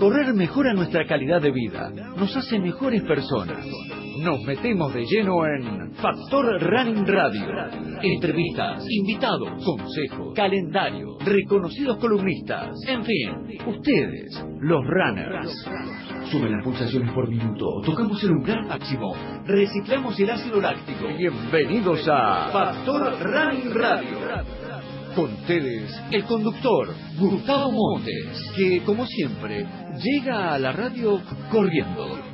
Correr mejora nuestra calidad de vida, nos hace mejores personas. Nos metemos de lleno en Factor Running Radio. Entrevistas, invitados, consejos, calendario, reconocidos columnistas. En fin, ustedes, los runners. Suben las pulsaciones por minuto, tocamos el umbral máximo, reciclamos el ácido láctico. Bienvenidos a Factor Running Radio. Con ustedes, el conductor, Gustavo Montes, que, como siempre, llega a la radio corriendo.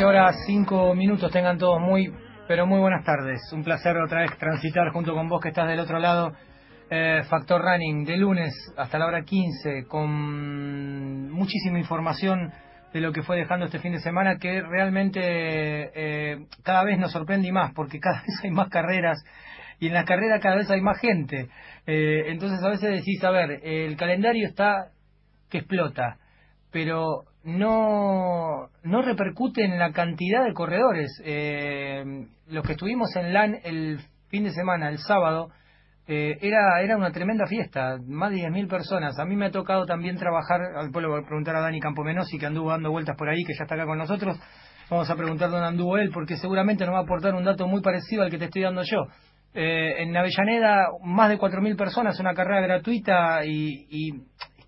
14 horas 5 minutos. Tengan todos muy, pero muy buenas tardes. Un placer otra vez transitar junto con vos que estás del otro lado. Eh, Factor Running de lunes hasta la hora 15 con muchísima información de lo que fue dejando este fin de semana que realmente eh, cada vez nos sorprende y más porque cada vez hay más carreras y en las carreras cada vez hay más gente. Eh, entonces a veces decís, a ver, el calendario está que explota, pero no, no repercute en la cantidad de corredores. Eh, los que estuvimos en LAN el fin de semana, el sábado, eh, era, era una tremenda fiesta, más de 10.000 personas. A mí me ha tocado también trabajar, después le voy a preguntar a Dani Campomenosi, que anduvo dando vueltas por ahí, que ya está acá con nosotros. Vamos a preguntar dónde anduvo él, porque seguramente nos va a aportar un dato muy parecido al que te estoy dando yo. Eh, en Avellaneda, más de 4.000 personas, una carrera gratuita y, y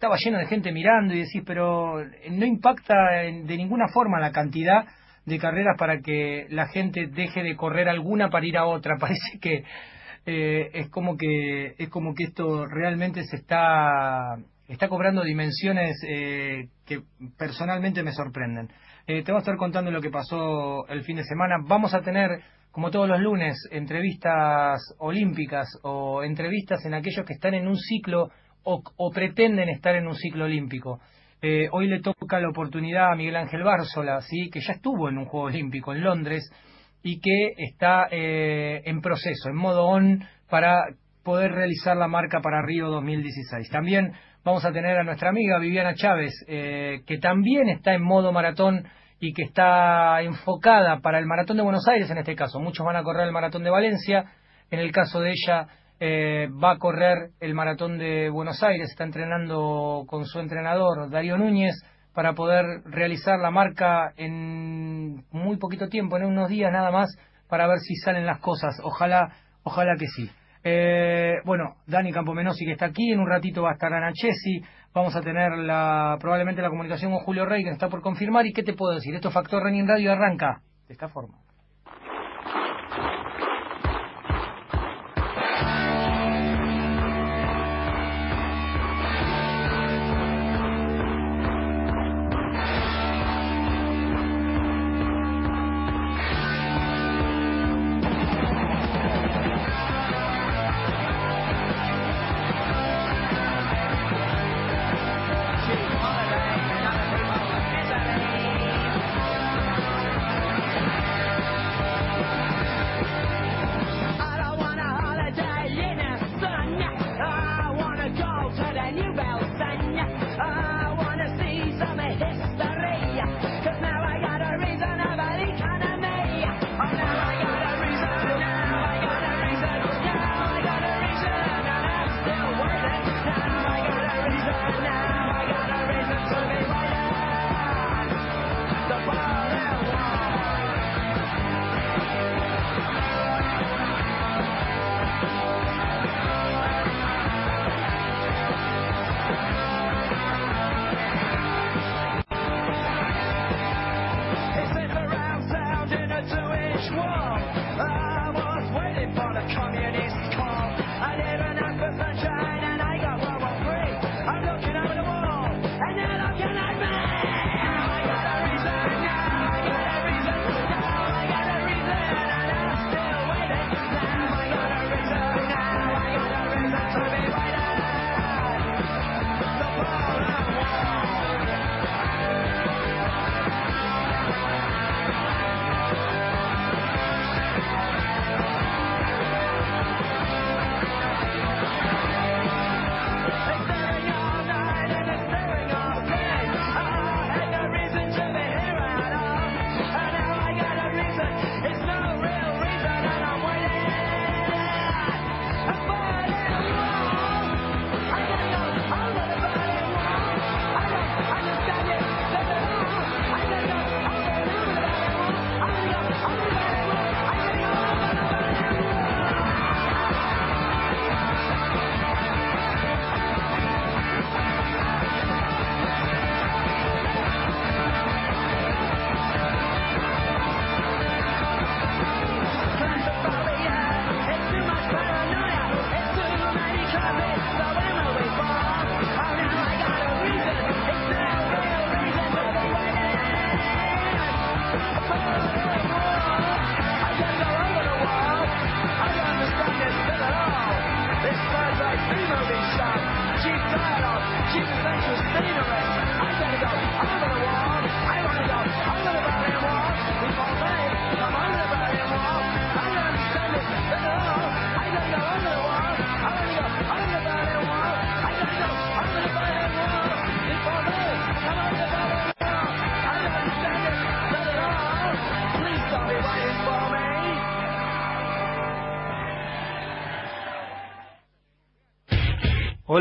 estaba lleno de gente mirando y decís, pero no impacta de ninguna forma la cantidad de carreras para que la gente deje de correr alguna para ir a otra. Parece que eh, es como que es como que esto realmente se está está cobrando dimensiones eh, que personalmente me sorprenden. Eh, te voy a estar contando lo que pasó el fin de semana. Vamos a tener, como todos los lunes, entrevistas olímpicas o entrevistas en aquellos que están en un ciclo o, pretenden estar en un ciclo olímpico. Eh, hoy le toca la oportunidad a Miguel Ángel Bárzola, ¿sí? que ya estuvo en un Juego Olímpico en Londres y que está eh, en proceso, en modo on, para poder realizar la marca para Río 2016. También vamos a tener a nuestra amiga Viviana Chávez, eh, que también está en modo maratón y que está enfocada para el maratón de Buenos Aires en este caso. Muchos van a correr el maratón de Valencia, en el caso de ella eh, va a correr el maratón de Buenos Aires, está entrenando con su entrenador Darío Núñez para poder realizar la marca en muy poquito tiempo, en unos días nada más, para ver si salen las cosas. Ojalá, ojalá que sí. Eh, bueno, Dani Campomenosi que está aquí, en un ratito va a estar Ana Chesi, vamos a tener la, probablemente la comunicación con Julio Rey que está por confirmar. ¿Y qué te puedo decir? Esto Factor Running Radio arranca de esta forma.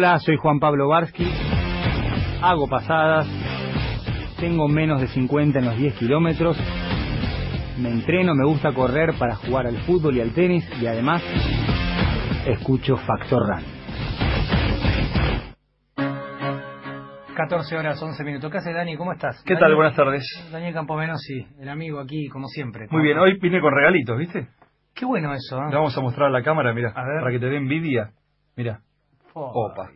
Hola, soy Juan Pablo Barsky. Hago pasadas. Tengo menos de 50 en los 10 kilómetros. Me entreno, me gusta correr para jugar al fútbol y al tenis y además escucho Factor Run. 14 horas 11 minutos. ¿Qué haces, Dani? ¿Cómo estás? ¿Qué tal? Buenas tardes. Daniel Campomenosi, el amigo aquí, como siempre. Muy bien, hoy vine con regalitos, ¿viste? Qué bueno eso, ¿eh? Le vamos a mostrar a la cámara, mira, para que te dé envidia. Mira. Opa.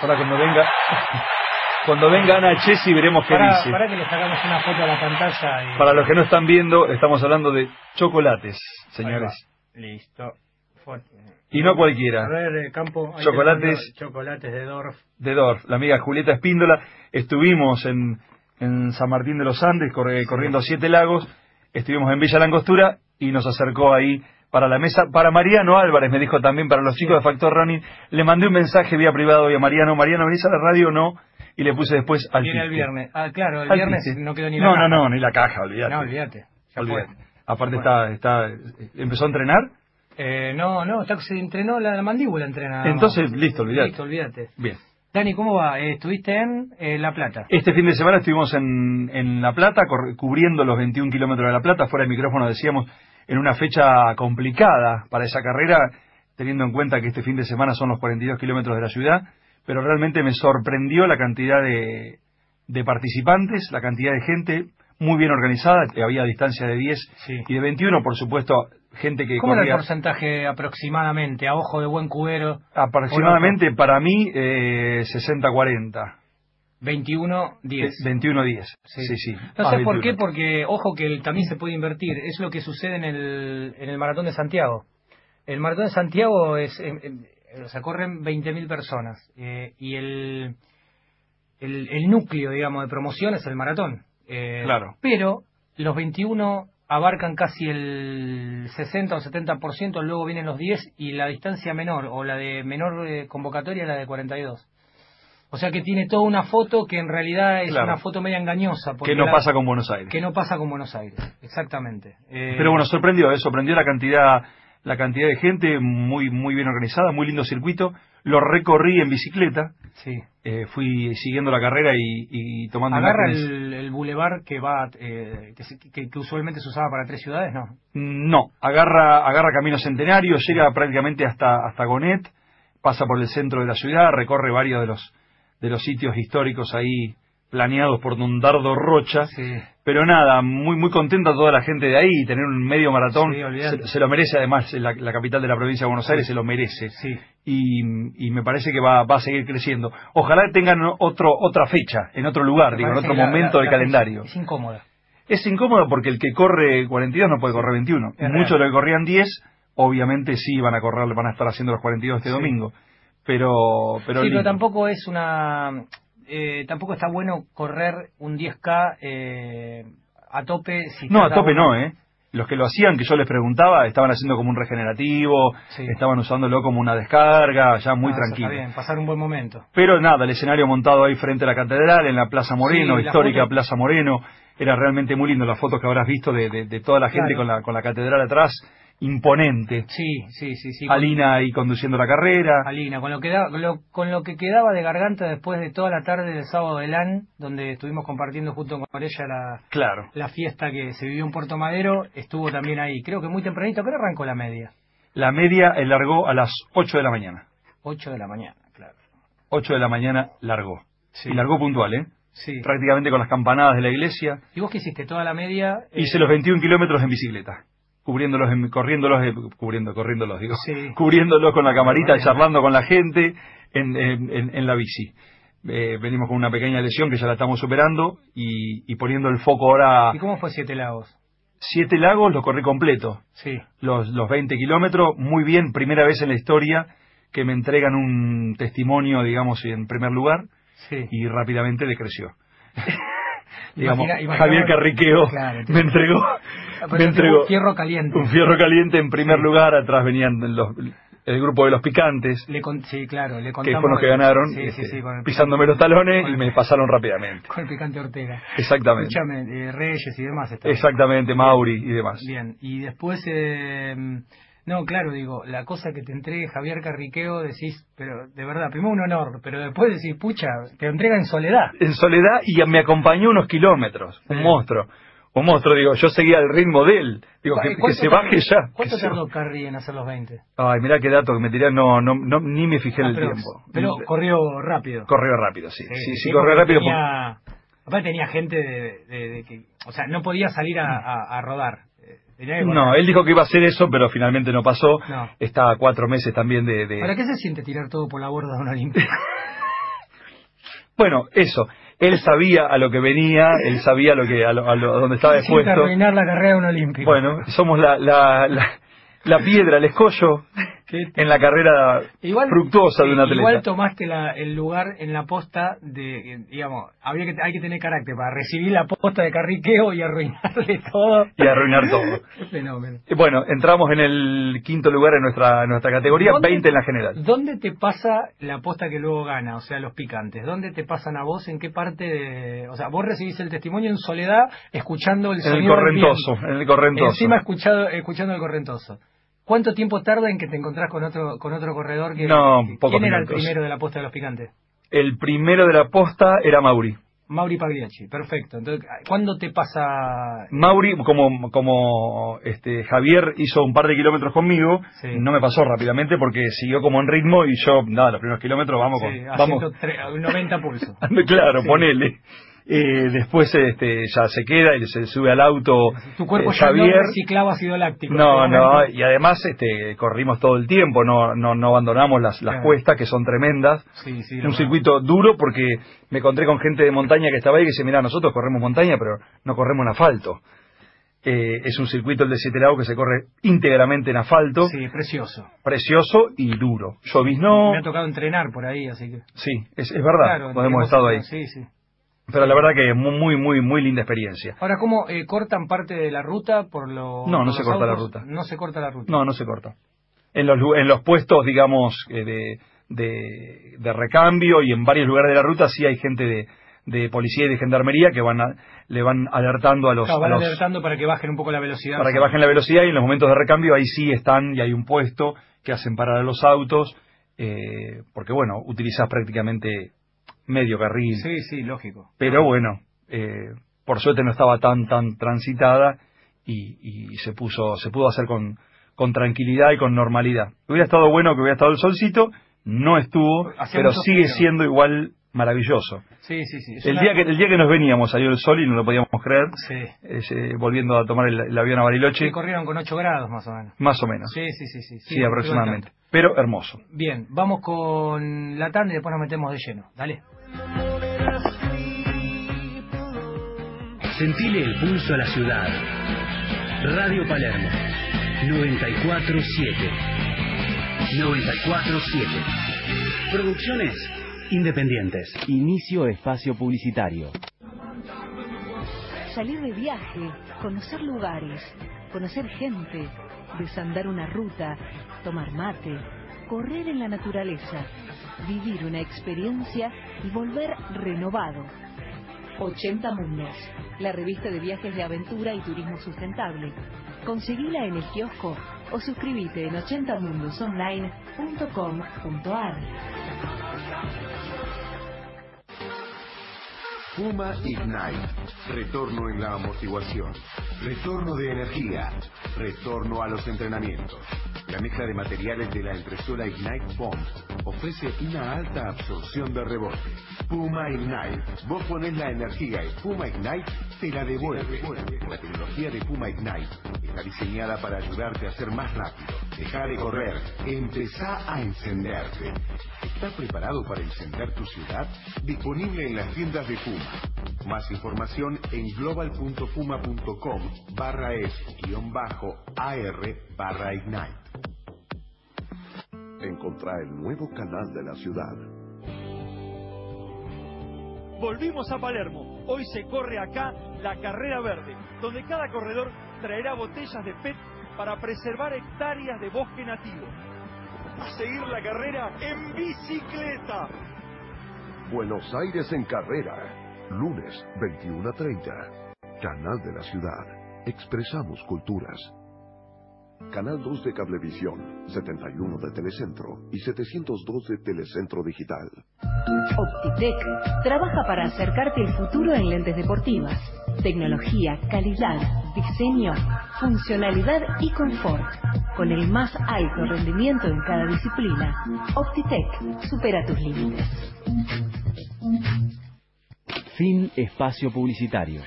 Ahora cuando venga, cuando venga Ana Chesi veremos qué dice. Para que le sacamos una foto a la pantalla. Para los que no están viendo, estamos hablando de chocolates, señores. Listo. Y no cualquiera. A ver, eh, Campo. Chocolates. Chocolates de Dorf. De Dorf. La amiga Julieta Espíndola. Estuvimos en, en San Martín de los Andes, corriendo a Siete Lagos. Estuvimos en Villa Langostura y nos acercó ahí para la mesa. Para Mariano Álvarez, me dijo también, para los chicos de Factor Running, le mandé un mensaje vía privado hoy a Mariano. Mariano, ¿venís a la radio o no? Y le puse después al Viene el viernes. Ah, claro, el viernes no quedó ni la no, caja. No, no, ni la caja, olvídate. No, olvídate. olvídate. Aparte está, está, ¿empezó a entrenar? Eh, no, no, está, se entrenó, la, mandíbula entrena. Entonces, listo, olvídate. Listo, olvídate. Bien. Dani, ¿cómo va? Eh, ¿Estuviste en eh, La Plata? Este fin de semana estuvimos en, en La Plata, cubriendo los 21 kilómetros de La Plata. Fuera de micrófono decíamos, en una fecha complicada para esa carrera, teniendo en cuenta que este fin de semana son los 42 kilómetros de la ciudad, pero realmente me sorprendió la cantidad de, de participantes, la cantidad de gente muy bien organizada, había distancia de 10 y de 21, por supuesto, gente que ¿Cómo era el porcentaje aproximadamente, a ojo de buen cubero? Aproximadamente, para mí, eh, 60-40. 21-10. 21-10. Sí, sí. No sé por qué, porque ojo que también se puede invertir. Es lo que sucede en el, en el Maratón de Santiago. El Maratón de Santiago es. o sea, corren 20.000 personas. Eh, y el, el, el, núcleo, digamos, de promoción es el maratón. Eh, claro. Pero los 21 abarcan casi el 60 o 70%, luego vienen los 10 y la distancia menor o la de menor eh, convocatoria es la de 42. O sea que tiene toda una foto que en realidad es una foto media engañosa. Que no pasa con Buenos Aires. Que no pasa con Buenos Aires, exactamente. Eh, Pero bueno, sorprendió, ¿eh? sorprendió la cantidad la cantidad de gente, muy muy bien organizada, muy lindo circuito. Lo recorrí en bicicleta. Sí. Eh, fui siguiendo la carrera y, y tomando ¿Agarra el, el bulevar que va eh, que, que, usualmente se usaba para tres ciudades, no? No, agarra agarra Camino Centenario, llega prácticamente hasta hasta Gonet, pasa por el centro de la ciudad, recorre varios de los de los sitios históricos ahí planeados por Don Dardo Rocha. Pero nada, muy muy contenta toda la gente de ahí, tener un medio maratón, se, lo merece además la, la, capital de la provincia de Buenos Aires, se lo merece. Y, y, me parece que va, va a seguir creciendo. Ojalá tengan otro, otra fecha, en otro lugar, digo, en otro momento del calendario. Es incómoda. Es incómoda porque el que corre 42 no puede correr 21. Muchos de los que corrían 10, obviamente sí van a correr, van a estar haciendo los 42 este domingo pero pero sí, pero tampoco es una eh, tampoco está bueno correr un 10k eh, a tope si no a tope no eh. Los que lo hacían que yo les preguntaba estaban haciendo como un regenerativo estaban usándolo como una descarga ya muy ah, tranquilo está bien pasar un buen momento. Pero nada el escenario montado ahí frente a la catedral en la Plaza Moreno histórica Plaza Moreno era realmente muy lindo. Las fotos que habrás visto de, de, toda la gente con la con la catedral atrás imponente. Sí, sí, sí. sí Alina ahí conduciendo la carrera. Alina, con lo, que con lo que quedaba de garganta después de toda la tarde del sábado de LAN, donde estuvimos compartiendo junto con ella la, claro. la fiesta que se vivió en Puerto Madero, estuvo también ahí. Creo que muy tempranito, pero arrancó la media. La media largó a las 8 de la mañana. 8 de la mañana, claro. 8 de la mañana largó. Sí. Y largó puntual, ¿eh? Sí. Prácticamente con las campanadas de la iglesia. ¿Y vos qué hiciste? ¿Toda la media? Hice los 21 kilómetros en bicicleta cubriéndolos, corriéndolos, eh, cubriendo, corriéndolos, digo, cubriéndolos con la camarita, charlando con la gente en, en, la bici. Eh, venimos con una pequeña lesión que ya la estamos superando y, poniendo el foco ahora. ¿Y cómo fue Siete Lagos? Siete Lagos lo corrí completo. Sí. Los, los 20 kilómetros, muy bien, primera vez en la historia que me entregan un testimonio, digamos, en primer lugar, sí. y rápidamente decreció. digamos, Javier Carriqueo me entregó, ah, me entregó un fierro caliente. Un fierro caliente en primer lugar, atrás venían los, el grupo de los picantes. Le sí, claro, le Que fueron los que ganaron, este, pisándome los talones y me pasaron rápidamente. Con el picante Ortega. Exactamente. Escúchame, Reyes y demás. Exactamente, Mauri y demás. Bien, y después... Eh, No, claro, digo, la cosa que te entregue Javier Carriqueo, decís, pero de verdad, primero un honor, pero después decís, pucha, te entrega en soledad. En soledad y me acompañó unos kilómetros, un monstruo. Un monstruo, digo, yo seguía el ritmo de él. Digo, que, que se baje ya. ¿Cuánto tardó Carri en hacer los 20? Ay, mirá qué dato que me tiré, no, no, no ni me fijé en Ah, el pero, tiempo. Pero corrió rápido. Corrió rápido, sí. Sí, sí, corrió rápido. Tenía, aparte tenía gente de, de- de que, o sea, no podía salir a, a- a rodar. No, él dijo que iba a hacer eso, pero finalmente no pasó. No. Está a cuatro meses también de... de- ¿Para qué se siente tirar todo por la borda de una Olimpia? Bueno, eso. Él sabía a lo que venía, él sabía lo que a, lo, a, lo- a dónde estaba expuesto. arruinar la carrera de un olímpico. Bueno, somos la, la, la, la piedra, el escollo en la carrera fructuosa de un atleta. Igual tomaste la- el lugar en la posta de, eh, digamos, había que, hay que tener carácter para recibir la posta de Carriqueo y arruinarle todo. Y arruinar todo. Qué fenómeno. Y Bueno, entramos en el quinto lugar en nuestra, en nuestra categoría, ¿Dónde- 20 en la general. ¿Dónde te pasa la posta que luego gana? O sea, los picantes. ¿Dónde te pasan a vos? ¿En qué parte de...? O sea, vos recibís el testimonio en soledad escuchando el En el sonido correntoso, en el correntoso. Encima escuchado, escuchando el correntoso. ¿Cuánto tiempo tarda en que te encontrás con otro con otro corredor? Que, No, que- pocos ¿Quién era el primero de la posta de los picantes? El primero de la posta era Mauri. Mauri Pagliacci, perfecto. Entonces, ¿cuándo te pasa...? Mauri, como, como este, Javier hizo un par de kilómetros conmigo, Sí. no me pasó rápidamente porque siguió como en ritmo y yo, nada, los primeros kilómetros vamos Sí, con... Vamos, 103 90 pulso. claro, Sí. ponele. Eh, después este, ya se queda y se sube al auto Tu cuerpo eh, ya Javier. no reciclaba ácido láctico. No, no, y además este, corrimos todo el tiempo, no, no, no abandonamos las, las Claro. cuestas que son tremendas. Sí, sí, un circuito duro porque me encontré con gente de montaña que estaba ahí que dice, mira, nosotros corremos montaña, pero no corremos en asfalto. Eh, es un circuito el de Siete Lagos que se corre íntegramente en asfalto, Sí, precioso. precioso y duro. Lloviznó, Me ha tocado entrenar por ahí, así que... sí, es, es verdad, Claro, hemos estado ahí. Sí, sí. Pero la verdad que es muy, muy, muy, muy linda experiencia. Ahora, ¿cómo eh, cortan parte de la ruta por lo, No, no se corta la ruta. No se corta la ruta. No, no se corta. En los, en los puestos, digamos, eh, de, de, de recambio y en varios lugares de la ruta sí hay gente de, de policía y de gendarmería que van a- le van alertando a los, Claro, a van los- alertando para que bajen un poco la velocidad. para que bajen la velocidad y en los momentos de recambio ahí sí están y hay un puesto que hacen parar a los autos eh, porque bueno utilizas prácticamente medio carril Sí, sí, lógico. pero bueno eh, por suerte no estaba tan tan transitada y, y se puso se pudo hacer con con tranquilidad y con normalidad hubiera estado bueno que hubiera estado el solcito no estuvo Hacía pero sigue frío. siendo igual maravilloso Sí, sí, sí. Es el una- día que el día que nos veníamos salió el sol y no lo podíamos creer Sí. ese, volviendo a tomar el, el avión a Bariloche Sí, corrieron con 8 grados más o menos. más o menos Sí, sí, sí. Sí, Sí, aproximadamente. Pero hermoso. Bien, vamos con la tanda y después nos metemos de lleno. Dale. Sentile el pulso a la ciudad. Radio Palermo 947. 947. Producciones independientes. Inicio espacio publicitario. Salir de viaje, conocer lugares, conocer gente, desandar una ruta, tomar mate, correr en la naturaleza, vivir una experiencia y volver renovado. 80 Mundos, la revista de viajes de aventura y turismo sustentable. Conseguila en el kiosco o suscríbete en 80mundosonline.com.ar. Puma Ignite. Retorno en la amortiguación. Retorno de energía. Retorno a los entrenamientos. La mezcla de materiales de la impresora Ignite Bomb ofrece una alta absorción de rebote. Puma Ignite. Vos ponés la energía y Puma Ignite te la devuelve. La tecnología de Puma Ignite está diseñada para ayudarte a ser más rápido. Deja de correr. Empezá a encenderte. ¿Estás preparado para encender tu ciudad? Disponible en las tiendas de Puma. Más información en global.puma.com barra es guion bajo AR barra Ignite. Encontrá el nuevo canal de la ciudad. Volvimos a Palermo. Hoy se corre acá la carrera verde, donde cada corredor traerá botellas de PET para preservar hectáreas de bosque nativo. A seguir la carrera en bicicleta. Buenos Aires en carrera. Lunes 21 a 30. Canal de la ciudad. Expresamos culturas. Canal 2 de Cablevisión, 71 de Telecentro y 702 de Telecentro Digital. Optitec trabaja para acercarte el futuro en lentes deportivas. Tecnología, calidad, diseño, funcionalidad y confort. Con el más alto rendimiento en cada disciplina. Optitec supera tus límites. Fin espacio publicitario.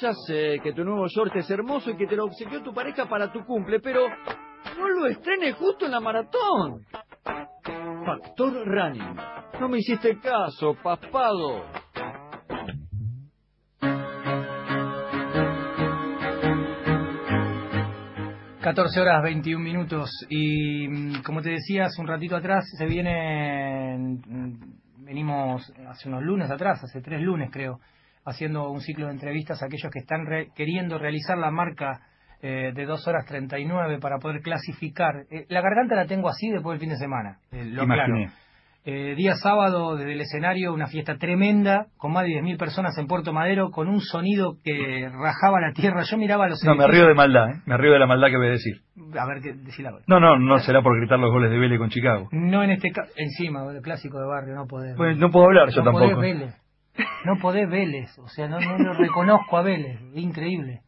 Ya sé que tu nuevo short es hermoso y que te lo obsequió tu pareja para tu cumple, pero no lo estrenes justo en la maratón. Factor Running. No me hiciste caso, paspado. 14 horas 21 minutos y mm, como te decía hace un ratito atrás se viene mm, venimos hace unos lunes atrás hace tres lunes creo haciendo un ciclo de entrevistas a aquellos que están re- queriendo realizar la marca eh, de 2 horas 39 para poder clasificar Eh, la garganta la tengo así después del fin de semana eh, lo Imaginé. aclaro. Eh, día sábado, desde el escenario, una fiesta tremenda, con más de 10.000 personas en Puerto Madero, con un sonido que rajaba la tierra. Yo miraba los No, me río de maldad, ¿eh? Me río de la maldad que voy a decir. A ver, qué decir la verdad. No, no, no será por gritar los goles de Vélez con Chicago. No en este caso, encima, el clásico de barrio, no podés. Pues no puedo hablar yo no tampoco. podés Vélez. No podés Vélez, o sea, no, no lo reconozco a Vélez, es increíble.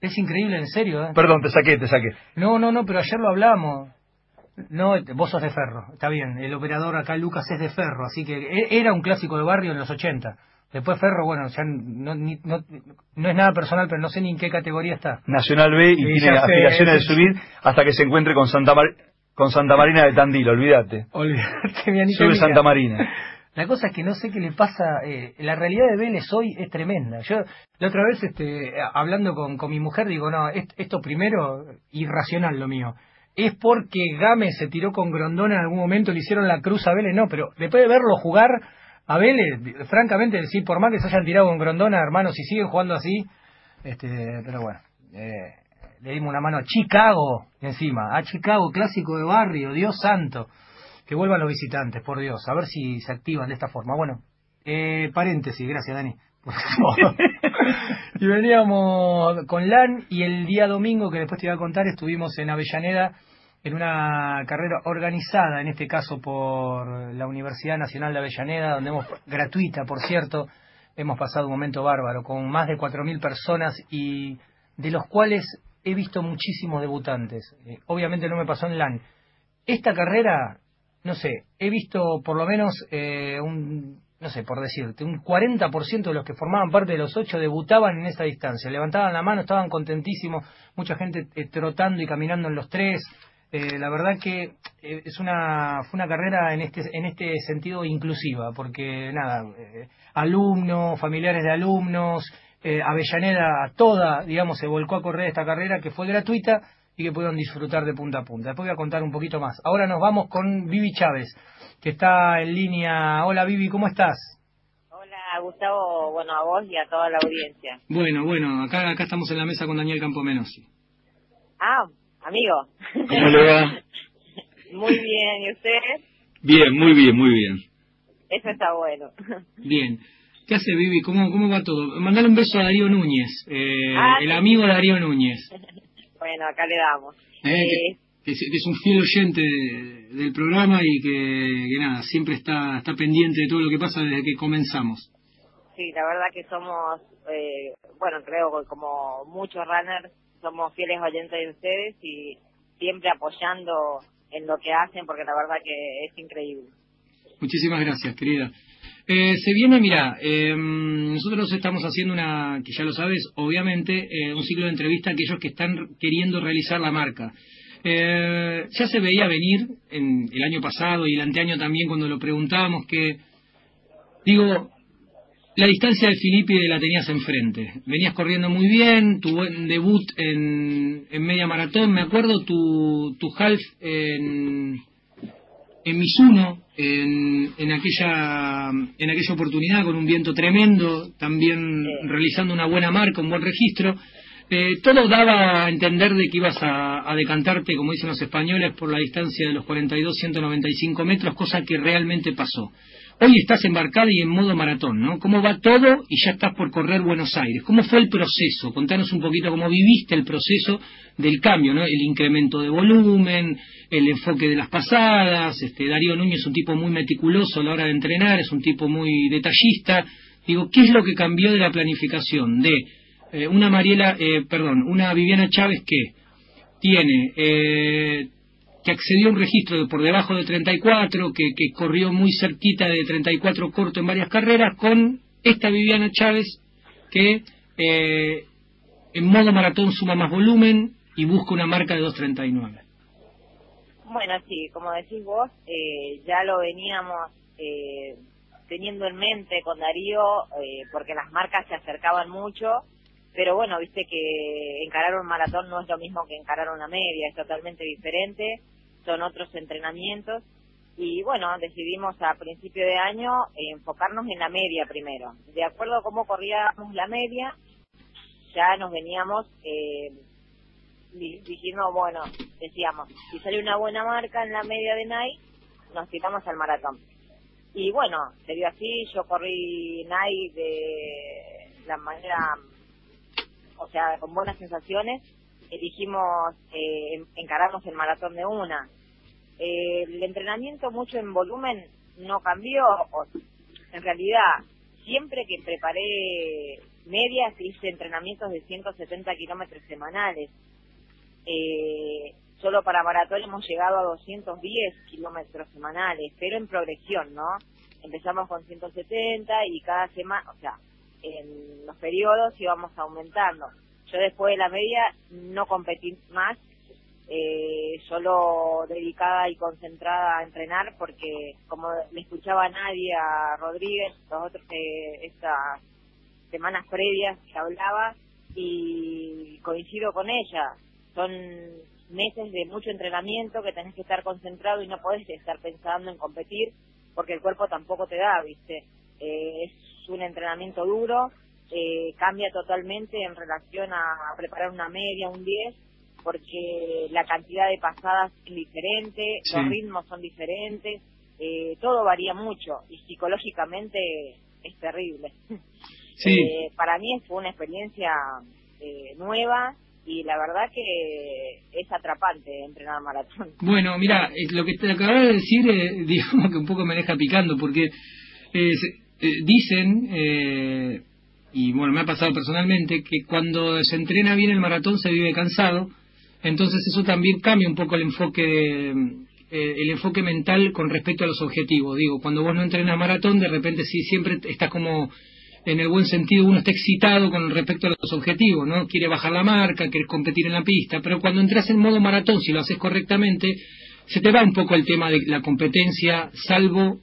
Es increíble, en serio, ¿eh? Perdón, te saqué, te saqué. No, no, no, pero ayer lo hablamos. No, vos sos de ferro, está bien. El operador acá, Lucas, es de ferro, así que e- era un clásico de barrio en los 80. Después ferro, bueno, ya no, ni- no, no es nada personal, pero no sé ni en qué categoría está. Nacional B y tiene aspiraciones de ese- subir hasta que se encuentre con Santa, Mar- con Santa Marina de Tandil, olvídate. Olvídate, mi Sube mía. Santa Marina. La cosa es que no sé qué le pasa. eh, la realidad de Vélez hoy es tremenda. Yo la otra vez, este, hablando con, con mi mujer, digo, no, est- esto primero, irracional lo mío. Es porque Game se tiró con Grondona en algún momento, le hicieron la cruz a Vélez, no, pero después de verlo jugar a Vélez, francamente, sí, por más que se hayan tirado con Grondona, hermanos, si siguen jugando así, este, pero bueno, eh, le dimos una mano a Chicago encima, a Chicago, clásico de barrio, Dios santo. Que vuelvan los visitantes, por Dios, a ver si se activan de esta forma. Bueno, eh, paréntesis, gracias Dani. y veníamos con LAN y el día domingo, que después te iba a contar, estuvimos en Avellaneda en una carrera organizada, en este caso por la Universidad Nacional de Avellaneda, donde hemos, gratuita por cierto, hemos pasado un momento bárbaro, con más de 4.000 personas y de los cuales he visto muchísimos debutantes. Eh, obviamente no me pasó en LAN. Esta carrera, no sé, he visto por lo menos eh, un, no sé, por decirte, un 40% de los que formaban parte de los ocho debutaban en esta distancia. Levantaban la mano, estaban contentísimos, mucha gente eh, trotando y caminando en los tres. Eh, la verdad que eh, es una fue una carrera en este en este sentido inclusiva porque nada eh, alumnos familiares de alumnos eh, Avellaneda toda digamos se volcó a correr esta carrera que fue gratuita y que pudieron disfrutar de punta a punta. Después voy a contar un poquito más. Ahora nos vamos con Vivi Chávez que está en línea. Hola Vivi cómo estás Hola Gustavo, bueno a vos y a toda la audiencia. bueno bueno acá acá estamos en la mesa con Daniel Campomenosi Ah, amigo. ¿Cómo le va? Muy bien, ¿y ustedes? Bien, muy bien, muy bien. Eso está bueno. Bien. ¿Qué hace Vivi? ¿Cómo, cómo va todo? Mandale un beso a Darío Núñez, eh, Ah, el amigo de Darío Núñez, Bueno, acá le damos. eh, Eh, que, que es, un fiel oyente de- del programa y que, que nada, siempre está, está pendiente de todo lo que pasa desde que comenzamos. sí, la verdad que somos, eh, bueno, creo que como muchos runners, somos fieles oyentes de ustedes y siempre apoyando en lo que hacen porque la verdad que es increíble. Muchísimas gracias, querida. Eh, se viene, mira, eh, nosotros estamos haciendo una, que ya lo sabes, obviamente, eh, un ciclo de entrevista a aquellos que están queriendo realizar la marca. Eh, ya se veía venir en el año pasado y el anteaño también cuando lo preguntábamos que, digo, la distancia de Filippi la tenías enfrente. Venías corriendo muy bien, tu buen debut en, media maratón, me acuerdo tu, tu half en, en Misuno, en, en aquella en aquella oportunidad con un viento tremendo, también realizando una buena marca, un buen registro. Eh, todo daba a entender de que ibas a, a decantarte, como dicen los españoles, por la distancia de los 42-195 metros, cosa que realmente pasó. Hoy estás embarcada y en modo maratón, ¿no? ¿Cómo va todo y ya estás por correr Buenos Aires? ¿Cómo fue el proceso? Contanos un poquito cómo viviste el proceso del cambio, ¿no? El incremento de volumen, el enfoque de las pasadas. Este, Darío Núñez es un tipo muy meticuloso a la hora de entrenar, es un tipo muy detallista. Digo, ¿qué es lo que cambió de la planificación de eh, una Mariela, eh, perdón, una Viviana Chávez que tiene eh, que accedió a un registro de por debajo de 34, que, que corrió muy cerquita de 34 corto en varias carreras, con esta Viviana Chávez que eh, en modo maratón suma más volumen y busca una marca de 2.39. Bueno, sí, como decís vos, eh, ya lo veníamos eh, teniendo en mente con Darío, eh, porque las marcas se acercaban mucho, pero bueno, viste que encarar un maratón no es lo mismo que encarar una media, es totalmente diferente, son otros entrenamientos, y bueno, decidimos a principio de año enfocarnos en la media primero. De acuerdo a cómo corríamos la media, ya nos veníamos eh, di- diciendo, bueno, decíamos, si sale una buena marca en la media de Nike, nos tiramos al maratón. Y bueno, se dio así, yo corrí Nike de la manera, o sea, con buenas sensaciones, elegimos eh, en- encararnos el maratón de una. Eh, el entrenamiento mucho en volumen no cambió, en realidad, siempre que preparé medias hice entrenamientos de 170 kilómetros semanales. Eh, solo para maratón hemos llegado a 210 kilómetros semanales, pero en progresión, ¿no? Empezamos con 170 y cada semana, o sea, en los periodos íbamos aumentando. Yo después de la media no competí más, eh, solo dedicada y concentrada a entrenar porque como le escuchaba a nadie a Rodríguez, los otros que estas semanas previas que hablaba y coincido con ella, son meses de mucho entrenamiento que tenés que estar concentrado y no podés estar pensando en competir porque el cuerpo tampoco te da, ¿viste? Eh, es un entrenamiento duro, eh, cambia totalmente en relación a, a preparar una media, un 10, porque la cantidad de pasadas es diferente, Sí. los ritmos son diferentes, eh, todo varía mucho y psicológicamente es terrible. Sí. Eh, para mí fue una experiencia eh, nueva y la verdad que es atrapante entrenar maratón. Bueno, mira, lo que te acabas de decir, eh, digamos que un poco me deja picando, porque eh, se- eh, dicen, eh, y bueno, me ha pasado personalmente, que cuando se entrena bien el maratón se vive cansado, entonces eso también cambia un poco el enfoque, eh, el enfoque mental con respecto a los objetivos. Digo, cuando vos no entrenas maratón, de repente sí siempre estás como en el buen sentido uno está excitado con respecto a los objetivos, ¿no? Quiere bajar la marca, quiere competir en la pista, pero cuando entras en modo maratón, si lo haces correctamente, se te va un poco el tema de la competencia, salvo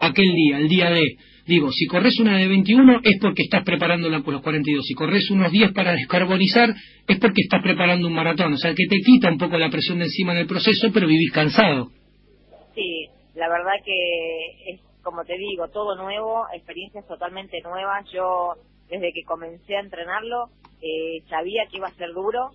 aquel día, el día de. Digo, si corres una de 21 es porque estás preparando la, los 42. Si corres unos 10 para descarbonizar es porque estás preparando un maratón. O sea, que te quita un poco la presión de encima en el proceso, pero vivís cansado. Sí, la verdad que es, como te digo, todo nuevo, experiencias totalmente nuevas. Yo, desde que comencé a entrenarlo, eh, sabía que iba a ser duro,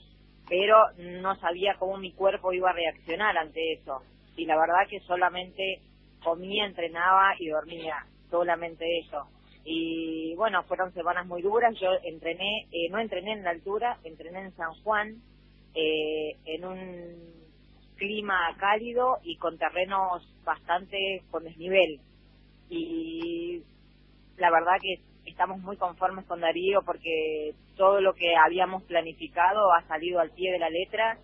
pero no sabía cómo mi cuerpo iba a reaccionar ante eso. Y la verdad que solamente comía, entrenaba y dormía, solamente eso. Y bueno, fueron semanas muy duras. Yo entrené, eh, no entrené en la altura, entrené en San Juan, eh, en un clima cálido y con terrenos bastante con desnivel. Y la verdad que estamos muy conformes con Darío porque todo lo que habíamos planificado ha salido al pie de la letra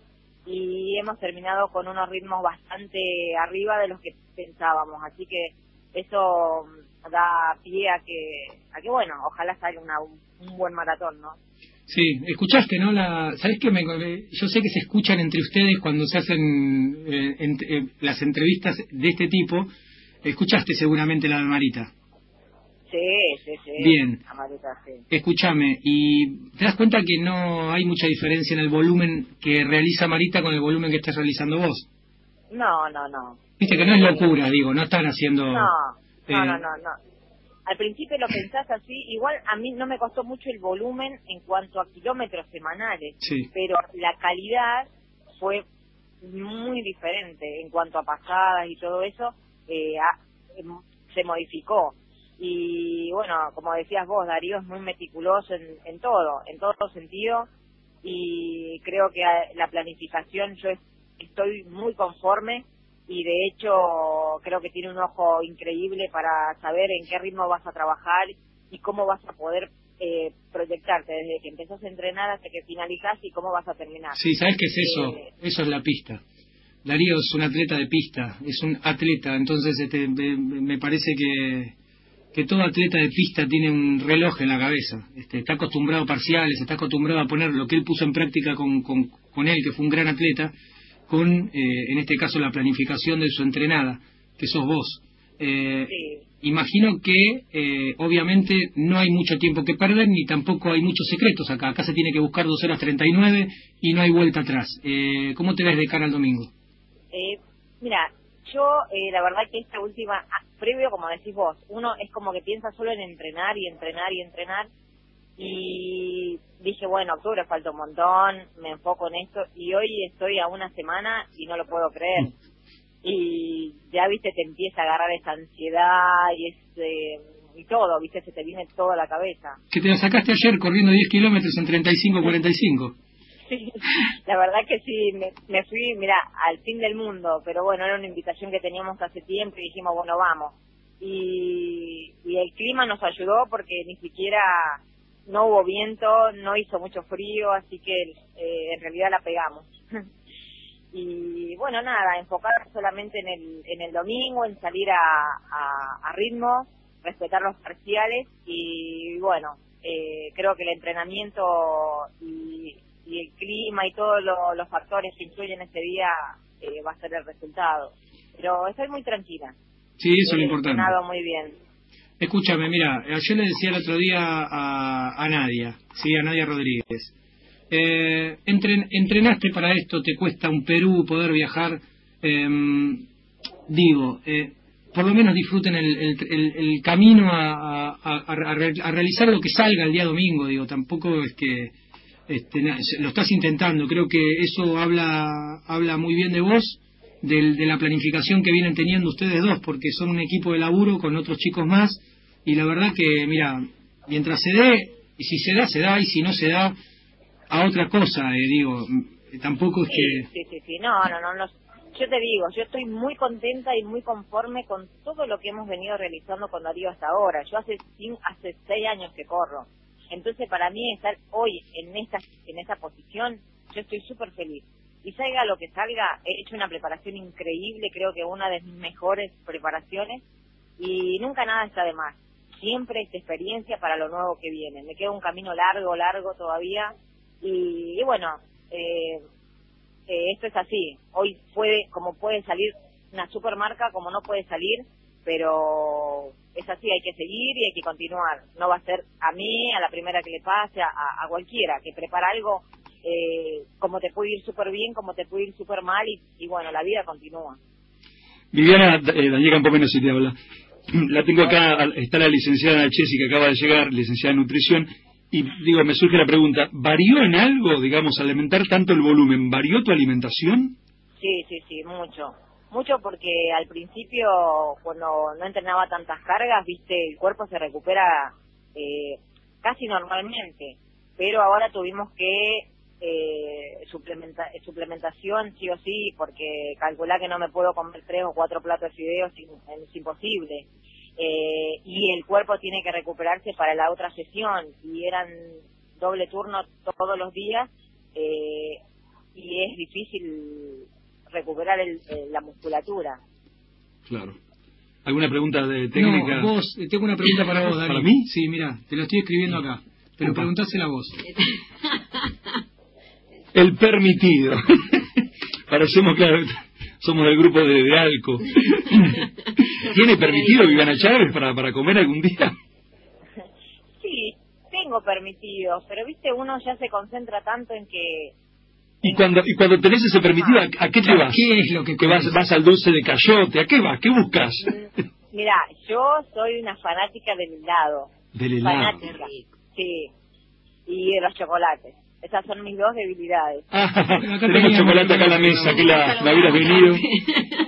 y hemos terminado con unos ritmos bastante arriba de los que pensábamos. Así que eso da pie a que, a que bueno, ojalá salga una- un buen maratón, ¿no? Sí, escuchaste, ¿no? La, ¿Sabes qué? Me, yo sé que se escuchan entre ustedes cuando se hacen eh, ent- eh, las entrevistas de este tipo. Escuchaste seguramente la de Marita. Sí, sí, sí. Bien. Sí. Escúchame, y te das cuenta que no hay mucha diferencia en el volumen que realiza Marita con el volumen que estás realizando vos. No, no, no. Viste que no es locura, digo, no están haciendo... No, no, no, no, no. Al principio lo pensás así, igual a mí no me costó mucho el volumen en cuanto a kilómetros semanales, Sí. pero la calidad fue muy diferente en cuanto a pasadas y todo eso. Eh, a- em, se modificó. Y bueno, como decías vos, Darío es muy meticuloso en, en todo, en todo sentido, y creo que la planificación yo estoy muy conforme y de hecho creo que tiene un ojo increíble para saber en qué ritmo vas a trabajar y cómo vas a poder eh, proyectarte desde que empezás a entrenar hasta que finalizás y cómo vas a terminar. Sí, ¿sabes qué es eso? Eh, eso es la pista. Darío es un atleta de pista, es un atleta, entonces este, me, parece que, que todo atleta de pista tiene un reloj en la cabeza. Este, está acostumbrado a parciales, está acostumbrado a poner lo que él puso en práctica con, con, con él, que fue un gran atleta, con, eh, en este caso, la planificación de su entrenada, que sos vos. Eh, Imagino que, eh, obviamente, no hay mucho tiempo que perder, ni tampoco hay muchos secretos acá. Acá se tiene que buscar 2 horas 39 y no hay vuelta atrás. Eh, ¿Cómo te ves de cara al domingo? Eh, mira, yo eh, la verdad que esta última, previo como decís vos, uno es como que piensa solo en entrenar y entrenar y entrenar y dije, bueno, octubre falta un montón, me enfoco en esto y hoy estoy a una semana y no lo puedo creer. Y ya, viste, te empieza a agarrar esa ansiedad y ese y todo, viste, se te viene todo a la cabeza. Que te la sacaste ayer corriendo 10 kilómetros en 35-45. Sí, la verdad que sí, me, me fui, mira, al fin del mundo, pero bueno, era una invitación que teníamos hace tiempo y dijimos, bueno, vamos. Y, y el clima nos ayudó porque ni siquiera no hubo viento, no hizo mucho frío, así que eh, en realidad la pegamos. y bueno, nada, enfocar solamente en el, en el domingo, en salir a, a, a ritmo, respetar los parciales y bueno, eh, creo que el entrenamiento y, y el clima y todos lo- los factores que influyen ese día eh, va a ser el resultado. Pero estoy muy tranquila. Sí, eso es lo importante. muy bien. Escúchame, mira, yo le decía el otro día a, a Nadia, sí, a Nadia Rodríguez. Eh, entren- entrenaste para esto, te cuesta un Perú poder viajar. em, digo, eh, por lo menos disfruten el, el- el- el camino a, a- a- a re- a realizar lo que salga el día domingo. Digo, tampoco es que este, lo estás intentando. Creo que eso habla habla muy bien de vos, del- de la planificación que vienen teniendo ustedes dos, porque son un equipo de laburo con otros chicos más. Y la verdad que, mira, mientras se dé, y si se da, se da, y si no se da, a otra cosa, eh, digo. Tampoco es que. Sí, sí, sí. No, no, no, no. Yo te digo, yo estoy muy contenta y muy conforme con todo lo que hemos venido realizando con Darío hasta ahora. Yo hace hace seis años que corro. Entonces, para mí estar hoy en esta en esta posición, yo estoy súper feliz. Y salga lo que salga, he hecho una preparación increíble, creo que una de mis mejores preparaciones. Y nunca nada está de más. Siempre es experiencia para lo nuevo que viene. Me queda un camino largo, largo todavía. Y, bueno, eh, eh, esto es así. Hoy puede, como puede salir una supermarca, como no puede salir, pero es así, hay que seguir y hay que continuar. No va a ser a mí, a la primera que le pase, a, a cualquiera que prepara algo, eh, como te puede ir súper bien, como te puede ir súper mal, y, y bueno, la vida continúa. Viviana, eh, Daniel Campomeno si te habla. La tengo acá, está la licenciada Chesi que acaba de llegar, licenciada en nutrición, y digo, me surge la pregunta, ¿varió en algo, digamos, al alimentar tanto el volumen, varió tu alimentación? Sí, sí, sí, mucho. Mucho porque al principio, cuando no entrenaba tantas cargas, viste, el cuerpo se recupera eh, casi normalmente. Pero ahora tuvimos que eh, suplementa- suplementación sí o sí, porque calcular que no me puedo comer tres o cuatro platos de fideos es imposible. Eh, y el cuerpo tiene que recuperarse para la otra sesión. Y eran doble turno todos los días. eh, y es difícil recuperar el- eh, la musculatura. Claro. ¿Alguna pregunta de técnica? No, vos, eh, tengo una pregunta para vos, Dani. ¿Para mí? Sí, mira, te lo estoy escribiendo acá. Pero preguntásela a vos. El permitido. Parecemos, claro, somos del grupo de, de Alco. ¿Tiene permitido Viviana Chávez para, para comer algún día? Sí, tengo permitido, pero viste, uno ya se concentra tanto en que Y cuando, y cuando tenés ese permitido, ¿a, a qué te vas? ¿Qué es lo que ¿Que vas, vas al dulce de cayote? ¿A qué vas? ¿Qué buscas? Mira, yo soy una fanática del helado. Del helado. Fanática. Sí. Y de los chocolates. Esas son mis dos debilidades. Tenemos chocolate acá en la mesa, que la, la hubieras venido.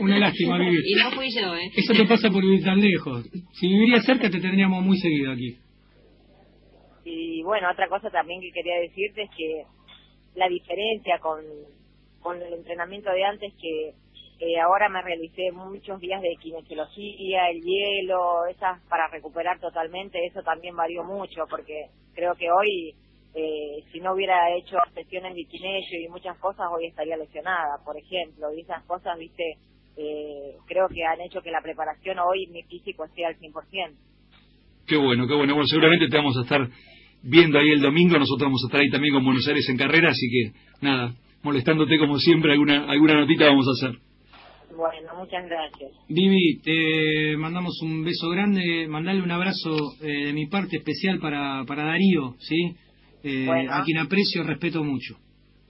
Una lástima, Vivi. Y no fui yo, ¿eh? Eso te pasa por vivir tan lejos. Si vivirías cerca te tendríamos muy seguido aquí. Y bueno, otra cosa también que quería decirte es que la diferencia con, con el entrenamiento de antes que eh, ahora me realicé muchos días de kinesiología, el hielo, esas para recuperar totalmente, eso también varió mucho porque creo que hoy eh, si no hubiera hecho sesiones de kinesio y muchas cosas hoy estaría lesionada, por ejemplo, y esas cosas, viste, eh, creo que han hecho que la preparación hoy mi físico esté al 100%. Qué bueno, qué bueno. Bueno, seguramente te vamos a estar viendo ahí el domingo. Nosotros vamos a estar ahí también con Buenos Aires en carrera, así que nada, molestándote como siempre, alguna, alguna notita vamos a hacer. Bueno, muchas gracias. Vivi, te mandamos un beso grande, mandale un abrazo eh, de mi parte especial para, para Darío, ¿sí? Eh, Bueno. A quien aprecio y respeto mucho.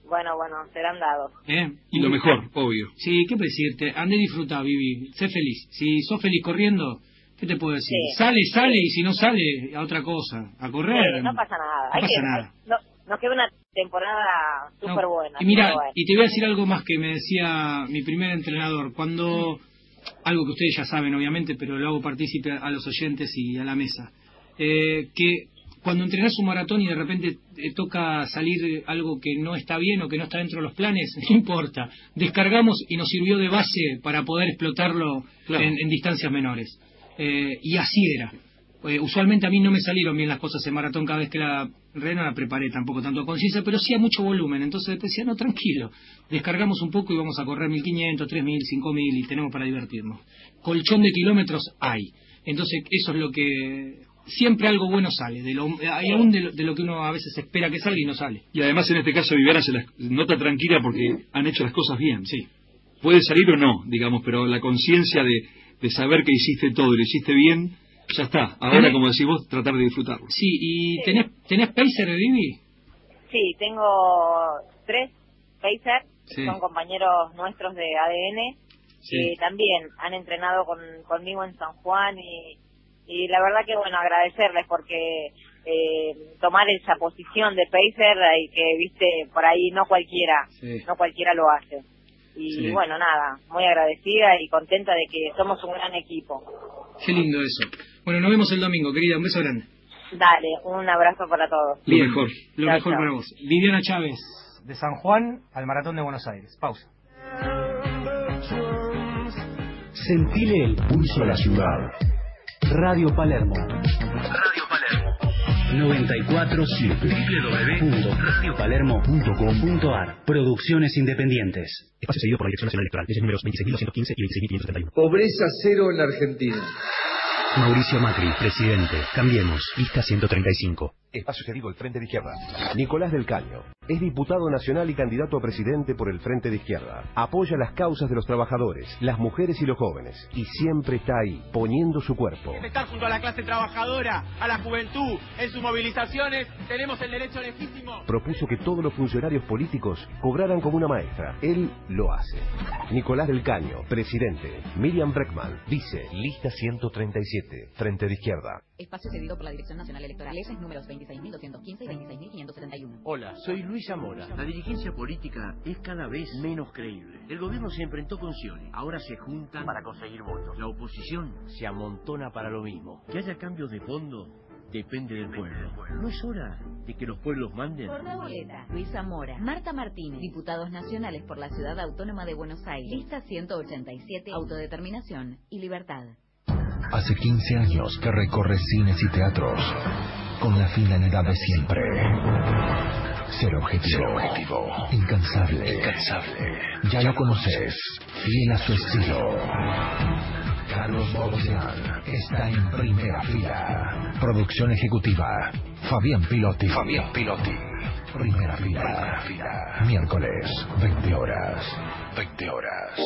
Bueno, bueno, serán dados. ¿eh? Y lo mejor, obvio. Sí, ¿qué puedo decirte? Ande y disfruta, Vivi. Sé feliz. Si sos feliz corriendo, ¿qué te puedo decir? Sí. Sale, sale, y si no sale, a otra cosa. A correr. Sí, no pasa nada. No Hay pasa que, nada. No, nos queda una temporada No, súper buena. Y mira, buena. y te voy a decir algo más que me decía mi primer entrenador. Cuando, algo que ustedes ya saben obviamente, pero lo hago partícipe a los oyentes y a la mesa, eh, que cuando entrenás un maratón y de repente eh, toca salir algo que no está bien o que no está dentro de los planes, no importa. Descargamos y nos sirvió de base para poder explotarlo Claro. en, en distancias menores. Eh, y así era. Eh, usualmente a mí no me salieron bien las cosas en maratón cada vez que la no la preparé tampoco tanto a conciencia, pero sí a mucho volumen. Entonces decía, no, tranquilo, descargamos un poco y vamos a correr 1500, 3000, 5000 y tenemos para divertirnos. Colchón de kilómetros hay. Entonces eso es lo que... Siempre algo bueno sale, de lo, hay aún de lo, de lo que uno a veces espera que salga y no sale. Y además en este caso Viviana se las nota tranquila porque han hecho las cosas bien. Sí. Puede salir o no, digamos, pero la conciencia de, de saber que hiciste todo y lo hiciste bien, ya está. Ahora, Tenés- como decís vos, tratar de disfrutarlo. Sí, y tenés, tenés pacer, Vivi. Sí, tengo tres Pacer, Sí. son compañeros nuestros de ADN, Sí. que también han entrenado con, conmigo en San Juan y, y la verdad que bueno, agradecerles porque eh, tomar esa posición de Pacer y que, viste, por ahí no cualquiera, Sí. no cualquiera lo hace. Y Sí. bueno, nada, muy agradecida y contenta de que somos un gran equipo. Qué lindo eso. Bueno, nos vemos el domingo, querida. Un beso grande. Dale, un abrazo para todos. Lo mejor. Lo Chao, mejor chao. para vos. Viviana Chávez, de San Juan al Maratón de Buenos Aires. Pausa. Sentile el pulso a la ciudad. Radio Palermo. Radio Palermo. 947 www.radiopalermo.com.ar Producciones independientes. Espacio seguido por la Dirección Nacional Electoral. Leyes números 26.215 y 26.571. Pobreza cero en la Argentina. Mauricio Macri, presidente. Cambiemos. Lista 135. Espacio cedido al Frente de Izquierda. Nicolás del Caño. Es diputado nacional y candidato a presidente por el Frente de Izquierda. Apoya las causas de los trabajadores, las mujeres y los jóvenes. Y siempre está ahí, poniendo su cuerpo. estar junto a la clase trabajadora, a la juventud, en sus movilizaciones, tenemos el derecho legítimo. Propuso que todos los funcionarios políticos cobraran como una maestra. Él lo hace. Nicolás del Caño, presidente. Miriam Breckman, vice. Lista 137, Frente de Izquierda. Espacio cedido por la Dirección Nacional Electoral. Leyes números 26.215 y 26.571. Hola, soy Luis Zamora. La dirigencia política es cada vez menos creíble. El gobierno se enfrentó con Scioli. Ahora se juntan para conseguir votos. La oposición se amontona para lo mismo. Que haya cambios de fondo depende del pueblo. ¿No es hora de que los pueblos manden? Por la boleta, Luis Zamora, Marta Martínez, diputados nacionales por la Ciudad Autónoma de Buenos Aires. Lista 187, Autodeterminación y Libertad. Hace 15 años que recorre cines y teatros con la finalidad de siempre. Ser objetivo. Incansable. Incansable. Ya lo conoces. Fiel a su estilo. Carlos Bautián está en primera fila. Producción ejecutiva. Fabián Pilotti. Fabián Pilotti. Primera fila. Primera fila. Miércoles, 20 horas. 20 horas.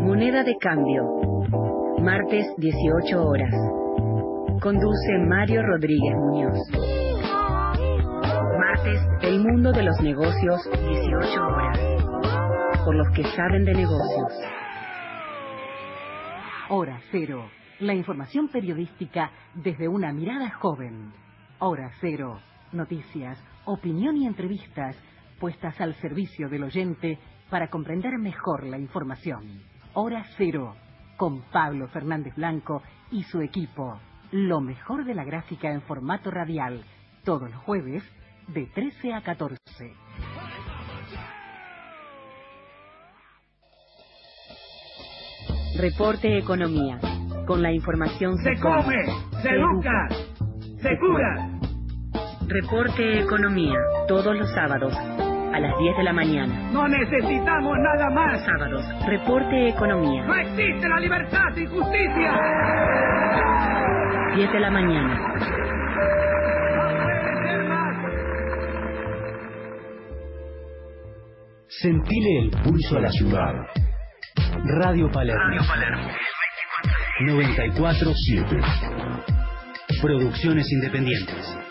Moneda de cambio. Martes 18 horas. Conduce Mario Rodríguez Muñoz. Martes, el mundo de los negocios, 18 horas. Por los que saben de negocios. Hora Cero. La información periodística desde una mirada joven. Hora Cero. Noticias, opinión y entrevistas puestas al servicio del oyente para comprender mejor la información. Hora Cero, con Pablo Fernández Blanco y su equipo. Lo mejor de la gráfica en formato radial, todos los jueves, de 13 a 14. Reporte Economía. Con la información Se come, se educa, se cura. Reporte Economía. Todos los sábados. A las 10 de la mañana. No necesitamos nada más. Sábados. Reporte Economía. No existe la libertad sin justicia. 10 de la mañana. Sentile el pulso a la ciudad. Radio Palermo. 947. Producciones independientes.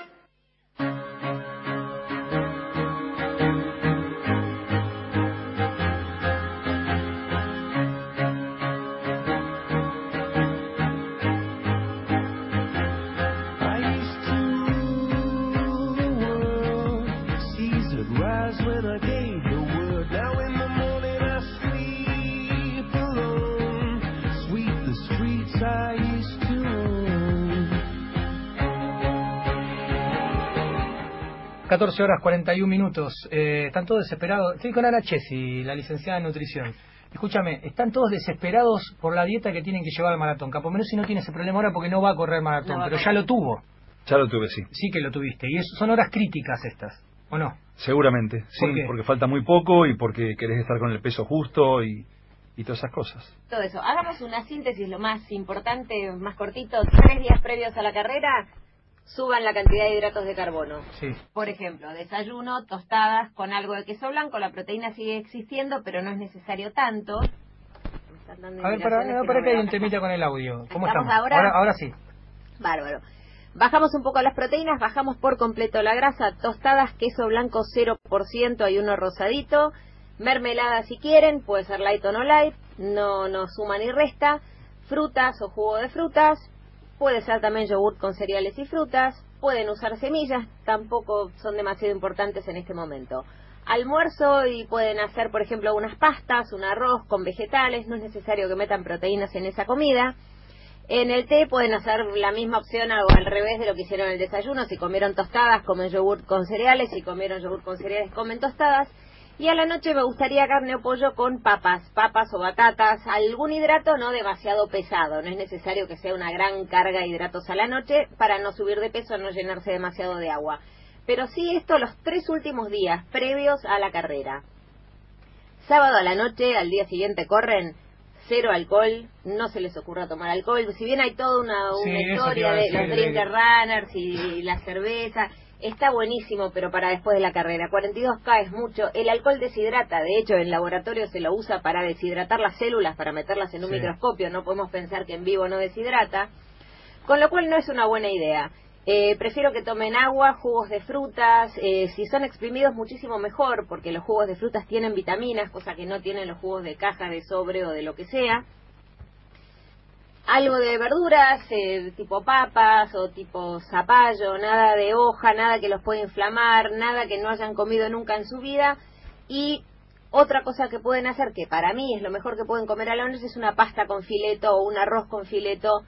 14 horas 41 minutos. Eh, están todos desesperados. Estoy con Ana Chesi, la licenciada en nutrición. Escúchame, están todos desesperados por la dieta que tienen que llevar al maratón. Capomerosi no tiene ese problema ahora porque no va a correr maratón, No pero ya lo tuvo. Ya lo tuve, sí. Sí que lo tuviste. Y eso son horas críticas estas, ¿o no? Seguramente, sí, porque falta muy poco y porque querés estar con el peso justo y, y todas esas cosas. Todo eso. Hagamos una síntesis lo más importante, más cortito. Tres días previos a la carrera, suban la cantidad de hidratos de carbono. Sí. Por ejemplo, desayuno, tostadas con algo de queso blanco. La proteína sigue existiendo, pero no es necesario tanto. Me están dando A ver, para, no, que para no que hay un temita con el audio. ¿Cómo ¿Estamos estamos? ahora? ahora? sí. Bárbaro. Bajamos un poco las proteínas, bajamos por completo la grasa, tostadas, queso blanco 0%, hay uno rosadito, mermelada si quieren, puede ser light o no light, no, no suma ni resta, frutas o jugo de frutas, puede ser también yogur con cereales y frutas, pueden usar semillas, tampoco son demasiado importantes en este momento. Almuerzo y pueden hacer, por ejemplo, unas pastas, un arroz con vegetales, no es necesario que metan proteínas en esa comida. En el té pueden hacer la misma opción o al revés de lo que hicieron en el desayuno. Si comieron tostadas, comen yogur con cereales. Si comieron yogur con cereales, comen tostadas. Y a la noche me gustaría carne o pollo con papas, papas o batatas, algún hidrato no demasiado pesado. No es necesario que sea una gran carga de hidratos a la noche para no subir de peso, no llenarse demasiado de agua. Pero sí esto los tres últimos días previos a la carrera. Sábado a la noche, al día siguiente corren, cero alcohol, no se les ocurra tomar alcohol. Si bien hay toda una, historia de los drinker runners y la cerveza, está buenísimo, pero para después de la carrera. 42K es mucho. El alcohol deshidrata, de hecho, en laboratorio se lo usa para deshidratar las células, para meterlas en un Sí. microscopio. No podemos pensar que en vivo no deshidrata. Con lo cual no es una buena idea. Eh, prefiero que tomen agua, jugos de frutas, eh, si son exprimidos muchísimo mejor, porque los jugos de frutas tienen vitaminas, cosa que no tienen los jugos de caja, de sobre o de lo que sea. Algo de verduras, eh, tipo papas o tipo zapallo, nada de hoja, nada que los pueda inflamar, nada que no hayan comido nunca en su vida. Y otra cosa que pueden hacer, que para mí es lo mejor que pueden comer a la es una pasta con fileto o un arroz con fileto,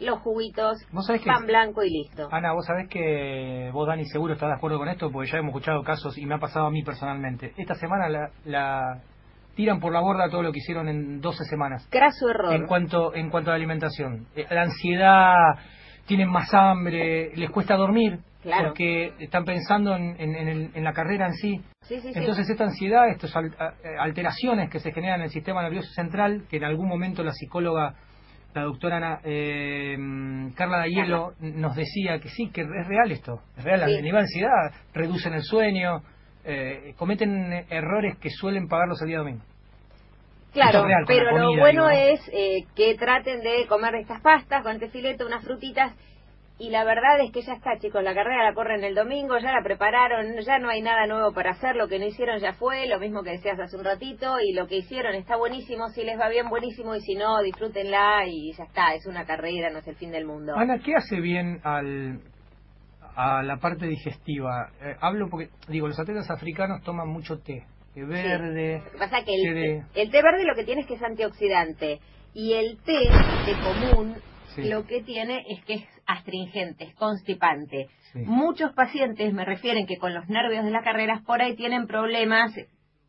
los juguitos, ¿Vos sabés que- pan blanco y listo. Ana, vos sabés que vos, Dani, seguro estás de acuerdo con esto, porque ya hemos escuchado casos y me ha pasado a mí personalmente. Esta semana la, la tiran por la borda todo lo que hicieron en 12 semanas. Graso error. En cuanto, en cuanto a la alimentación. Eh, La ansiedad, tienen más hambre, les cuesta dormir. Claro. Porque están pensando en, en- en el- en la carrera en sí. Sí, sí, sí. Entonces esta ansiedad, estas eh, alteraciones que se generan en el sistema nervioso central, que en algún momento la psicóloga, la doctora Ana, eh, Carla Dayelo nos decía que sí, que es real esto, es real, el nivel de ansiedad, reducen el sueño, eh, cometen errores que suelen pagarlos el día domingo. Claro, real, pero lo bueno es eh, que traten de comer estas pastas con este filete, unas frutitas. Y la verdad es que ya está, chicos, la carrera la corren el domingo, ya la prepararon, ya no hay nada nuevo para hacer, lo que no hicieron ya fue, lo mismo que decías hace un ratito, y lo que hicieron está buenísimo, si les va bien, buenísimo, y si no, disfrútenla y ya está, es una carrera, no es el fin del mundo. Ana, ¿qué hace bien al, a la parte digestiva. Eh, hablo porque, digo, los atletas africanos toman mucho té, té verde. Lo que pasa que el, de- el té verde lo que tiene es que es antioxidante y el té de común Sí. lo que tiene es que es astringente, es constipante. Sí. Muchos pacientes me refieren que con los nervios de las carreras por ahí tienen problemas,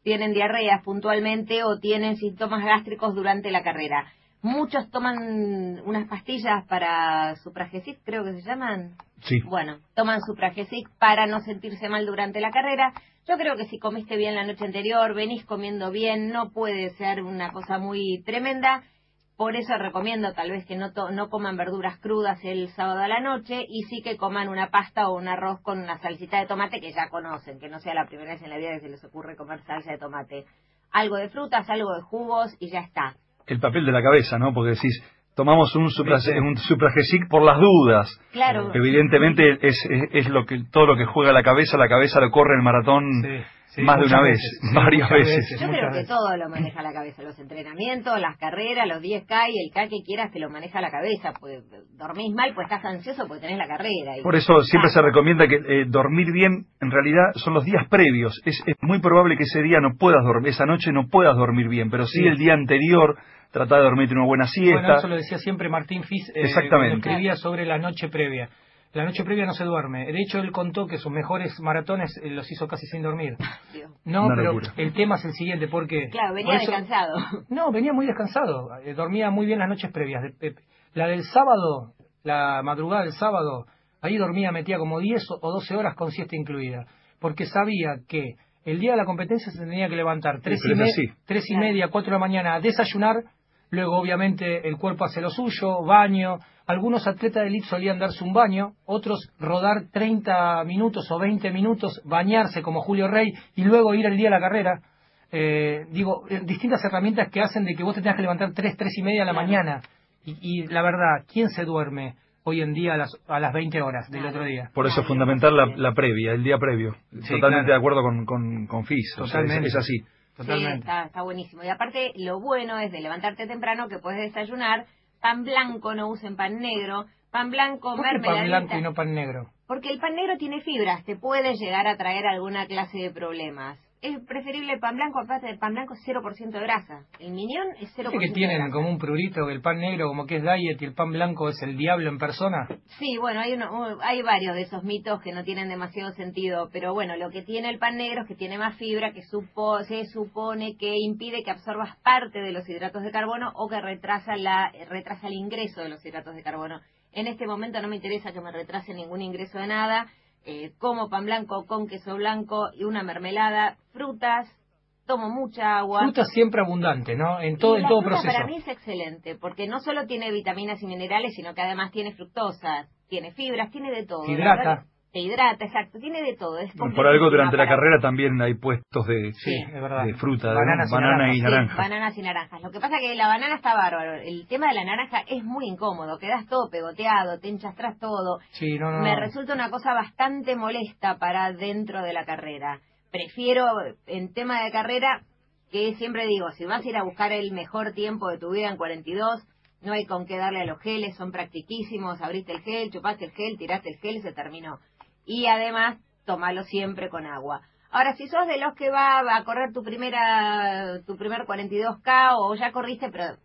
tienen diarreas puntualmente o tienen síntomas gástricos durante la carrera. Muchos toman unas pastillas para supragesic, creo que se llaman. Sí. Bueno, toman supragesic para no sentirse mal durante la carrera. Yo creo que si comiste bien la noche anterior, venís comiendo bien, no puede ser una cosa muy tremenda. Por eso recomiendo tal vez que no, to- no coman verduras crudas el sábado a la noche y sí que coman una pasta o un arroz con una salsita de tomate que ya conocen, que no sea la primera vez en la vida que se les ocurre comer salsa de tomate. Algo de frutas, algo de jugos y ya está. El papel de la cabeza, ¿no? Porque decís, tomamos un, supra, un por las dudas. Claro. Evidentemente es, es, es lo que todo lo que juega la cabeza, la cabeza lo corre el maratón sí, más de una vez, veces, varias veces. veces. Yo creo que todo lo maneja la cabeza, los entrenamientos, las carreras, los 10K y el K que quieras te lo maneja la cabeza. Pues dormís mal, pues estás ansioso porque tenés la carrera. y- Por eso siempre se recomienda que eh, dormir bien, en realidad, son los días previos. Es, es muy probable que ese día no puedas dormir, esa noche no puedas dormir bien, pero sí, Sí. el día anterior trata de dormirte una buena siesta. Bueno, eso lo decía siempre Martín Fis eh, Exactamente. escribía sobre la noche previa. La noche previa no se duerme. De hecho, él contó que sus mejores maratones eh, los hizo casi sin dormir. No, Una pero locura. el tema es el siguiente, porque... Claro, venía por eso- descansado. No, venía muy descansado. eh, dormía muy bien las noches previas. De- La del sábado, la madrugada del sábado, ahí dormía, metía como 10 o 12 horas con siesta incluida. Porque sabía que el día de la competencia se tenía que levantar tres, pero y, es me- así. tres y media, 4 de la mañana a desayunar. Luego, obviamente, el cuerpo hace lo suyo, baño. Algunos atletas de elite solían darse un baño, otros rodar 30 minutos o 20 minutos, bañarse como Julio Rey y luego ir el día a la carrera eh, digo, eh, distintas herramientas que hacen de que vos te tengas que levantar tres, tres y media de la mañana. Y, y la verdad, ¿quién se duerme hoy en día a las, a las 20 horas del otro día? Por eso es fundamental la, la previa, el día previo. Sí, Totalmente claro. de acuerdo con, con, con Fis. o sea, es- Totalmente. es, así. Sí, está, está buenísimo. Y aparte, lo bueno es de levantarte temprano que puedes desayunar pan blanco, no usen pan negro. Pan blanco, ¿Por qué pan mermeladita. blanco y no pan negro? Porque el pan negro tiene fibras, te puede llegar a traer alguna clase de problemas. Es preferible el pan blanco, aparte del pan blanco es 0% de grasa. El minión es 0% ¿Viste que de tienen grasa. como un prurito el pan negro como que es diet y el pan blanco es el diablo en persona? Sí, bueno, hay, uno, hay varios de esos mitos que no tienen demasiado sentido, pero bueno, lo que tiene el pan negro es que tiene más fibra, que supo, se supone que impide que absorbas parte de los hidratos de carbono o que retrasa, la, retrasa el ingreso de los hidratos de carbono. En este momento no me interesa que me retrase ningún ingreso de nada, eh, como pan blanco con queso blanco y una mermelada, frutas, tomo mucha agua. Fruta siempre abundante, ¿no? En todo, Y en todo fruta proceso. Para mí es excelente, porque no solo tiene vitaminas y minerales, sino que además tiene fructosa, tiene fibras, tiene de todo. Hidrata. Te hidrata, exacto, tiene de todo. Es Por algo durante la carrera también hay puestos de, Sí, es verdad. de fruta, de Bananas y banana y Sí, naranja. bananas y naranjas. Lo que pasa que la banana está bárbaro. El tema de la naranja es muy incómodo. Quedas todo pegoteado, te hinchas tras todo. Sí, no, no. Me resulta una cosa bastante molesta para dentro de la carrera. Prefiero, en tema de carrera, que siempre digo, si vas a ir a buscar el mejor tiempo de tu vida en 42, no hay con qué darle a los geles, son practiquísimos, abriste el gel, chupaste el gel, tiraste el gel y se terminó. Y además, tomalo siempre con agua. Ahora, si sos de los que va a correr tu primera, tu primer 42K o ya corriste, pero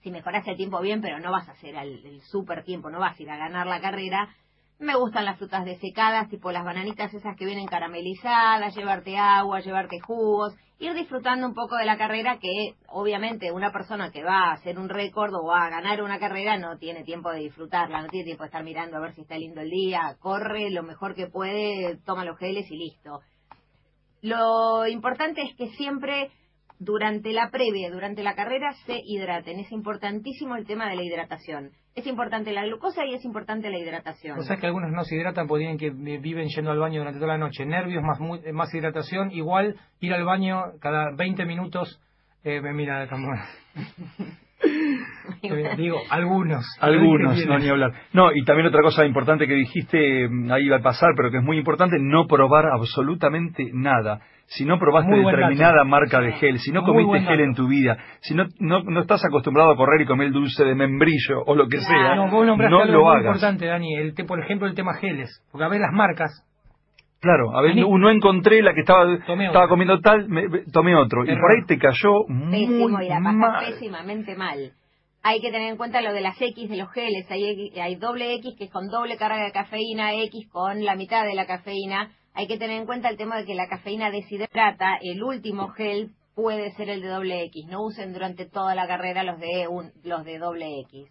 si mejoras el tiempo bien, pero no vas a hacer el, el super tiempo, no vas a ir a ganar la carrera. Me gustan las frutas desecadas, tipo las bananitas esas que vienen caramelizadas, llevarte agua, llevarte jugos, ir disfrutando un poco de la carrera que obviamente una persona que va a hacer un récord o va a ganar una carrera no tiene tiempo de disfrutarla, no tiene tiempo de estar mirando a ver si está lindo el día, corre lo mejor que puede, toma los geles y listo. Lo importante es que siempre durante la previa, durante la carrera, se hidraten. Es importantísimo el tema de la hidratación. Es importante la glucosa y es importante la hidratación. O sea que algunos no se hidratan porque tienen que eh, viven yendo al baño durante toda la noche. Nervios más más hidratación. Igual ir al baño cada 20 minutos. Eh, me mira de digo, algunos. Algunos, no ni hablar. No, y también otra cosa importante que dijiste, mm, ahí va a pasar, pero que es muy importante, no probar absolutamente nada. Si no probaste Muy determinada dato. marca de gel, si no Muy comiste gel dato. en tu vida, si no, no, no estás acostumbrado a correr y comer el dulce de membrillo o lo que sea, No, vos nombraste no algo lo muy hagas. importante, Dani. El te- por ejemplo, el tema geles. Porque a ver las marcas. Claro, a ver, no, no encontré la que estaba, estaba comiendo tal, me- me- tomé otro. Y por ahí te cayó Pésimo muy y la mal. pésimamente mal. Hay que tener en cuenta lo de las X de los geles. Hay, hay doble X que es con doble carga de cafeína, X con la mitad de la cafeína. Hay que tener en cuenta el tema de que la cafeína deshidrata. El último gel puede ser el de doble X. No usen durante toda la carrera los de un, los de doble X.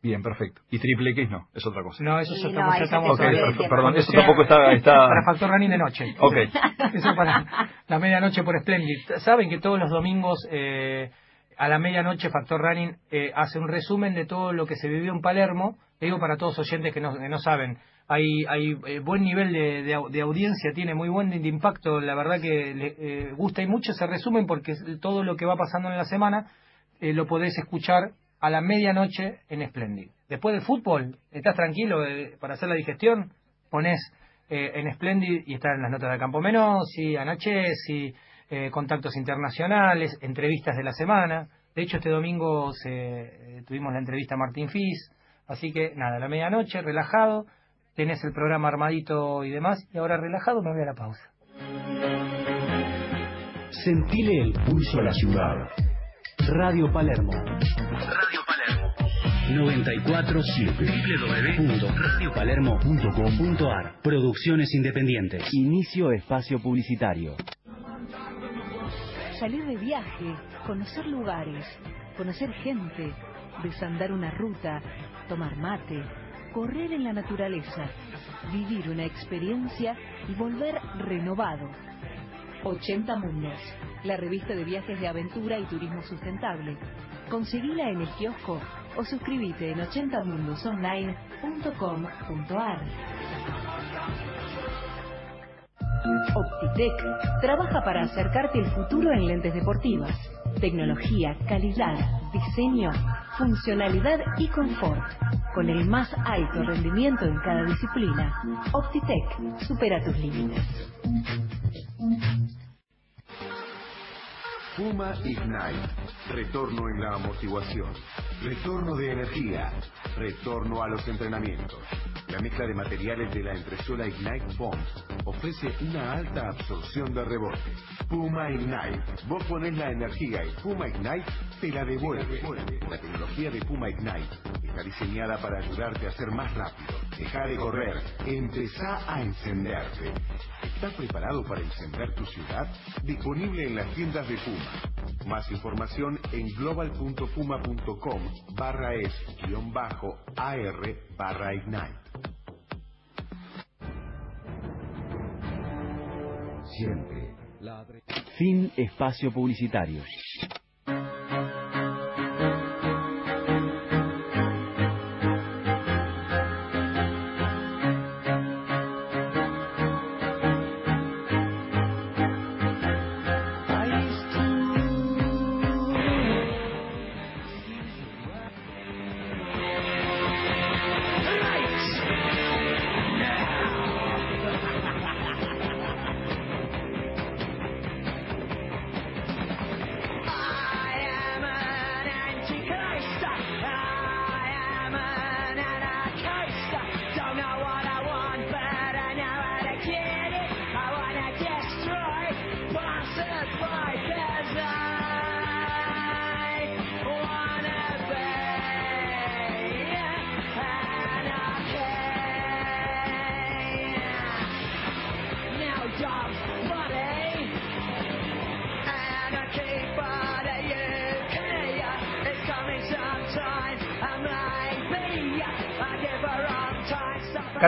Bien, perfecto. Y triple X no, es otra cosa. No, eso Sí, ya no, estamos, perdón, eso tampoco está... está... Para factor running de noche. Ok. Eso para la medianoche por Splendid. Saben que todos los domingos eh, a la medianoche Factor Running eh, hace un resumen de todo lo que se vivió en Palermo. Le digo para todos oyentes que no, no saben. Hay, hay eh, buen nivel de, de au- de audiencia, tiene muy buen impacto. La verdad que le eh, gusta y mucho ese resumen porque todo lo que va pasando en la semana eh, lo podés escuchar a la medianoche en Splendid. Después del fútbol, estás tranquilo eh, para hacer la digestión, pones eh, en Splendid y están las notas de Campo Menossi, Anachesi, eh, contactos internacionales, entrevistas de la semana. De hecho, este domingo se, eh, tuvimos la entrevista a Martín Fis, así que nada, a la medianoche, relajado, tenés el programa armadito y demás, y ahora relajado me voy a la pausa. Sentile el pulso a la ciudad. Radio Palermo. Radio Palermo. 947 www.radiopalermo.com.ar Producciones independientes. Inicio espacio publicitario. Salir de viaje, conocer lugares, conocer gente, desandar una ruta, tomar mate, correr en la naturaleza, vivir una experiencia y volver renovado. 80 Mundos, la revista de viajes de aventura y turismo sustentable. Conseguila en el kiosco o suscríbete en 80mundosonline.com.ar. Optitec trabaja para acercarte el futuro en lentes deportivas. Tecnología, calidad, diseño, funcionalidad y confort. Con el más alto rendimiento en cada disciplina. Optitec supera tus límites. Puma Ignite. Retorno en la amortiguación. Retorno de energía. Retorno a los entrenamientos. La mezcla de materiales de la impresora Ignite Foam ofrece una alta absorción de rebote. Puma Ignite. Vos ponés la energía y Puma Ignite te la devuelve. La tecnología de Puma Ignite está diseñada para ayudarte a ser más rápido. Deja de correr. Empezá a encenderte. ¿Estás preparado para encender tu ciudad? Disponible en las tiendas de Puma. Más información en global.puma.com barra es guion bajo AR barra Ignite. Siempre. Fin espacio publicitario.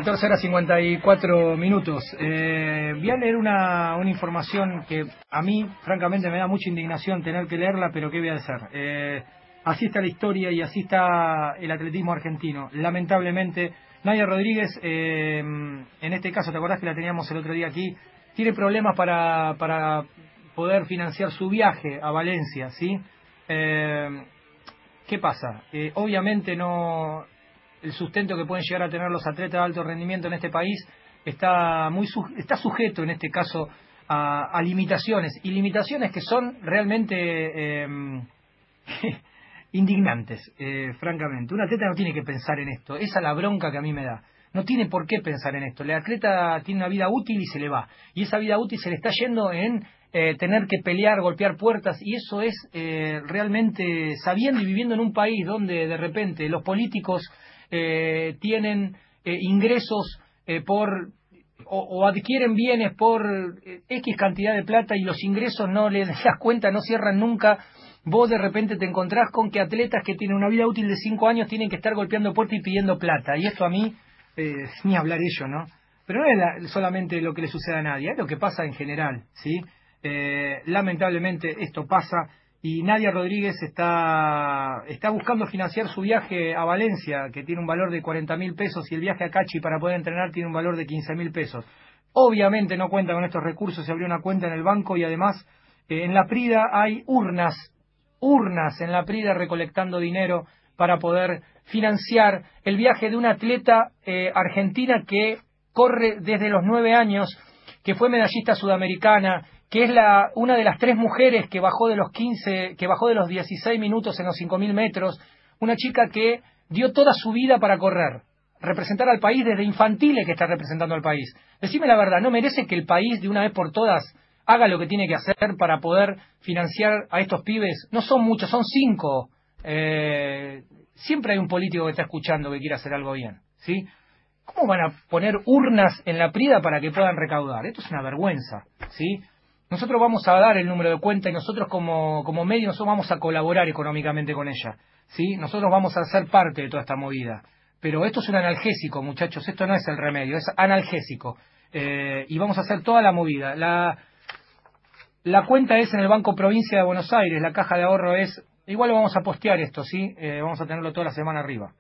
14 horas 54 minutos. Eh, voy a leer una, una información que a mí, francamente, me da mucha indignación tener que leerla, pero ¿qué voy a hacer? Eh, así está la historia y así está el atletismo argentino. Lamentablemente, Nadia Rodríguez, eh, en este caso, ¿te acordás que la teníamos el otro día aquí? Tiene problemas para, para poder financiar su viaje a Valencia, ¿sí? ¿qué pasa? Obviamente no el sustento que pueden llegar a tener los atletas de alto rendimiento en este país está muy está sujeto en este caso a, a limitaciones y limitaciones que son realmente eh, indignantes, eh, francamente. Un atleta no tiene que pensar en esto, esa es la bronca que a mí me da. No tiene por qué pensar en esto. El atleta tiene una vida útil y se le va. Y esa vida útil se le está yendo en eh, tener que pelear, golpear puertas. Y eso es eh, realmente sabiendo y viviendo en un país donde de repente los políticos eh, tienen eh, ingresos eh, por o, adquieren bienes por eh, X cantidad de plata y los ingresos no les das cuenta, no cierran nunca, vos de repente te encontrás con que atletas que tienen una vida útil de 5 años tienen que estar golpeando puertas y pidiendo plata. Y esto a mí, eh, ni hablar ello, ¿no? Pero no es la- solamente lo que le sucede a nadie, es lo que pasa en general, ¿sí? Eh, lamentablemente esto pasa y Nadia Rodríguez está, está buscando financiar su viaje a Valencia, que tiene un valor de 40 mil pesos, y el viaje a Cachi para poder entrenar tiene un valor de 15 mil pesos. Obviamente no cuenta con estos recursos, se abrió una cuenta en el banco y además eh, en la Prida hay urnas, urnas en la Prida recolectando dinero para poder financiar el viaje de una atleta eh, argentina que corre desde los nueve años, que fue medallista sudamericana, que es la, una de las tres mujeres que bajó de los 15, que bajó de los 16 minutos en los 5.000 metros, una chica que dio toda su vida para correr, representar al país desde infantiles que está representando al país. Decime la verdad, ¿no merece que el país de una vez por todas haga lo que tiene que hacer para poder financiar a estos pibes? No son muchos, son cinco. Eh, siempre hay un político que está escuchando que quiere hacer algo bien, ¿sí? ¿Cómo van a poner urnas en la Prida para que puedan recaudar? Esto es una vergüenza, ¿sí? Nosotros vamos a dar el número de cuenta y nosotros como, como medio nosotros vamos a colaborar económicamente con ella, ¿sí? Nosotros vamos a ser parte de toda esta movida. Pero esto es un analgésico, muchachos, esto no es el remedio, es analgésico. Eh, y vamos a hacer toda la movida. La, la cuenta es en el Banco Provincia de Buenos Aires, la caja de ahorro es, igual lo vamos a postear esto, ¿sí? Eh, vamos a tenerlo toda la semana arriba.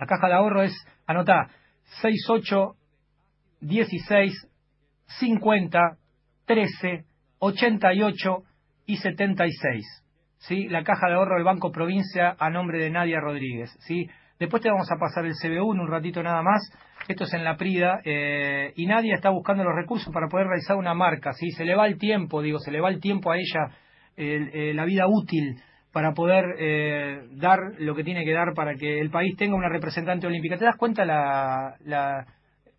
La caja de ahorro es, anotá, 68 16 50 13 88 y 76. ¿Sí? La caja de ahorro del Banco Provincia a nombre de Nadia Rodríguez. ¿sí? Después te vamos a pasar el CBU en un ratito nada más. Esto es en la Prida. eh, y Nadia está buscando los recursos para poder realizar una marca. ¿sí? Se le va el tiempo, digo, se le va el tiempo a ella, el- eh, la vida útil para poder eh, dar lo que tiene que dar para que el país tenga una representante olímpica. ¿Te das cuenta la, la...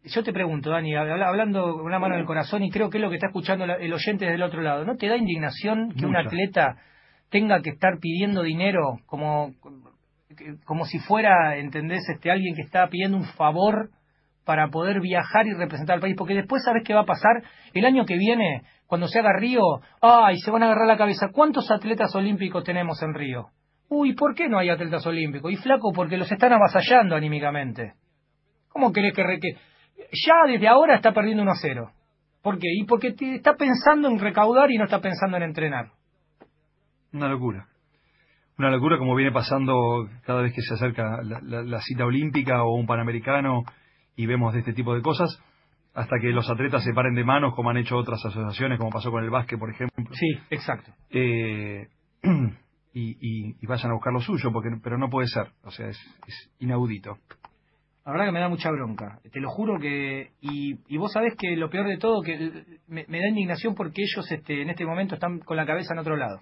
Yo te pregunto, Dani, habla- hablando con una mano en el corazón, y creo que es lo que está escuchando el oyente desde el otro lado, ¿no te da indignación que un atleta tenga que estar pidiendo dinero como, como si fuera, ¿entendés? Este, alguien que está pidiendo un favor para poder viajar y representar al país, porque después sabes qué va a pasar el año que viene, cuando se haga Río, ay, se van a agarrar la cabeza, ¿cuántos atletas olímpicos tenemos en Río? Uy, ¿por qué no hay atletas olímpicos? Y flaco, porque los están avasallando anímicamente. ¿Cómo querés que, re- que ya desde ahora está perdiendo 1 a 0? ¿Por qué? Y porque está pensando en recaudar y no está pensando en entrenar. Una locura. Una locura como viene pasando cada vez que se acerca la, la- la cita olímpica o un panamericano y vemos de este tipo de cosas, hasta que los atletas se paren de manos, como han hecho otras asociaciones, como pasó con el básquet, por ejemplo. Sí, exacto. Eh, y, y- y vayan a buscar lo suyo, porque pero no puede ser. O sea, es, es inaudito. La verdad que me da mucha bronca. Te lo juro que... Y, y vos sabés que lo peor de todo, que me da indignación porque ellos este, en este momento están con la cabeza en otro lado.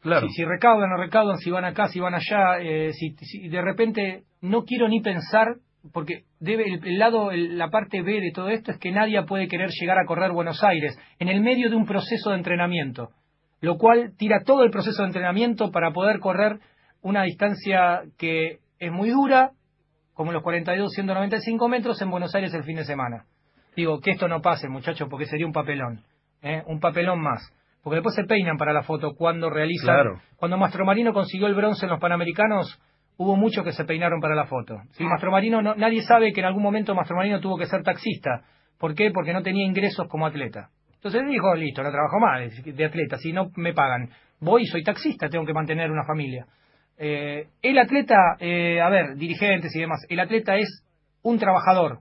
Claro. Si, si recaudan o recaudan, si van acá, si van allá, eh, si, si de repente no quiero ni pensar, porque debe el, el lado, el- la parte B de todo esto es que nadie puede querer llegar a correr Buenos Aires en el medio de un proceso de entrenamiento, lo cual tira todo el proceso de entrenamiento para poder correr una distancia que es muy dura, como los 42, 195 metros en Buenos Aires el fin de semana. Digo, que esto no pase, muchachos, porque sería un papelón, ¿eh? un papelón más. Porque después se peinan para la foto cuando realizan. Claro. Cuando Mastromarino consiguió el bronce en los Panamericanos, hubo muchos que se peinaron para la foto. ¿sí? Mastromarino, no, nadie sabe que en algún momento Mastromarino tuvo que ser taxista. ¿Por qué? Porque no tenía ingresos como atleta. Entonces dijo, listo, no trabajo más de, de atleta, si no me pagan. Voy, soy taxista, tengo que mantener una familia. Eh, el atleta, eh, a ver, dirigentes y demás, el atleta es un trabajador.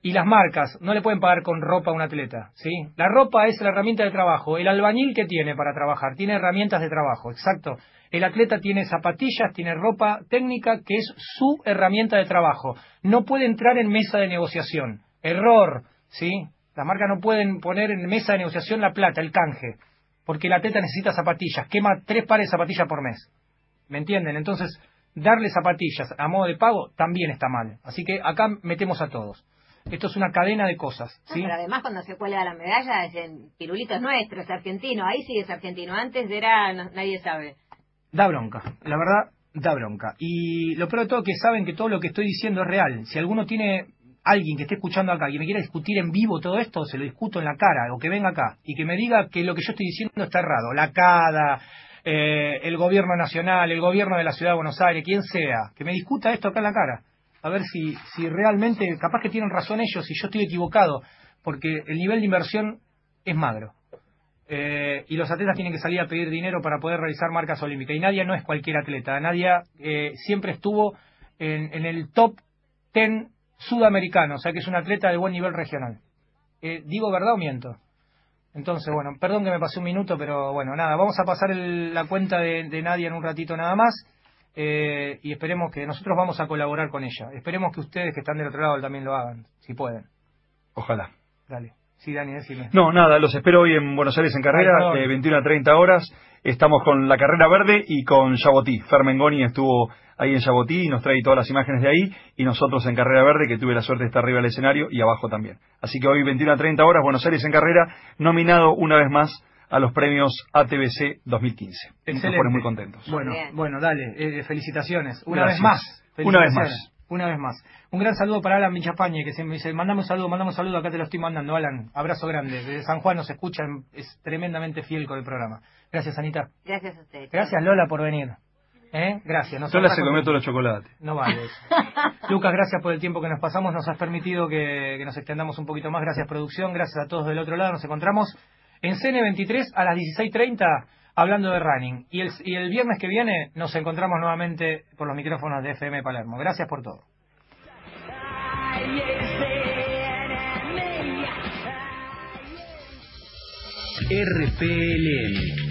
Y las marcas no le pueden pagar con ropa a un atleta, ¿sí? La ropa es la herramienta de trabajo. El albañil que tiene para trabajar, tiene herramientas de trabajo, exacto. El atleta tiene zapatillas, tiene ropa técnica que es su herramienta de trabajo. No puede entrar en mesa de negociación. Error, ¿sí? Las marcas no pueden poner en mesa de negociación la plata, el canje, porque el atleta necesita zapatillas, quema tres pares de zapatillas por mes. ¿Me entienden? Entonces, darle zapatillas a modo de pago también está mal. Así que acá metemos a todos. Esto es una cadena de cosas, pero además cuando se cuelga la medalla es en pirulitos nuestros, es argentino. Ahí sí es argentino. Antes era, no- nadie sabe. Da bronca, la verdad, da bronca. Y lo peor de todo es que saben que todo lo que estoy diciendo es real. Si alguno tiene alguien que esté escuchando acá y me quiera discutir en vivo todo esto, se lo discuto en la cara, o que venga acá y que me diga que lo que yo estoy diciendo está errado. La CADA, eh, el gobierno nacional, el gobierno de la ciudad de Buenos Aires, quien sea, que me discuta esto acá en la cara. A ver si, si realmente, capaz que tienen razón ellos y yo estoy equivocado, porque el nivel de inversión es magro. Eh, y los atletas tienen que salir a pedir dinero para poder realizar marcas olímpicas. Y Nadia no es cualquier atleta. Nadia eh, siempre estuvo en, en el top 10 sudamericano, o sea que es un atleta de buen nivel regional. Eh, ¿Digo verdad o miento? Entonces, bueno, perdón que me pasé un minuto, pero bueno, nada, vamos a pasar el- la cuenta de, de Nadia en un ratito nada más. eh, y esperemos que nosotros vamos a colaborar con ella. Esperemos que ustedes que están del otro lado también lo hagan, si pueden. Ojalá. Dale. Sí, Dani, decime. No, nada, los espero hoy en Buenos Aires en carrera, de 21 a 30 horas. Estamos con la carrera verde y con Yabotí. Fermengoni estuvo ahí en Yabotí y nos trae todas las imágenes de ahí. Y nosotros en carrera verde, que tuve la suerte de estar arriba del escenario y abajo también. Así que hoy 21 a 30 horas, Buenos Aires en carrera, nominado una vez más a los premios ATBC 2015. Nos Excelente. pone muy contentos. Bueno, bueno, dale, eh, felicitaciones. Una Gracias. vez más. Una vez felicitaciones. Una vez más. Un gran saludo para Alan Villapañe, que se me dice, mandame un saludo, mandame un saludo, acá te lo estoy mandando, Alan. Abrazo grande. Desde San Juan nos escuchan, es tremendamente fiel con el programa. Gracias, Anita. Gracias a ustedes. Gracias, Lola, por venir. ¿Eh? Gracias. Nos honra se comió todos los chocolates. No vale eso. Lucas, gracias por el tiempo que nos pasamos. Nos has permitido que, que nos extendamos un poquito más. Gracias, producción. Gracias a todos del otro lado. Nos encontramos en CN23 a las 16.30 hablando de running. Y el, y el viernes que viene nos encontramos nuevamente por los micrófonos de FM Palermo. Gracias por todo. RPLM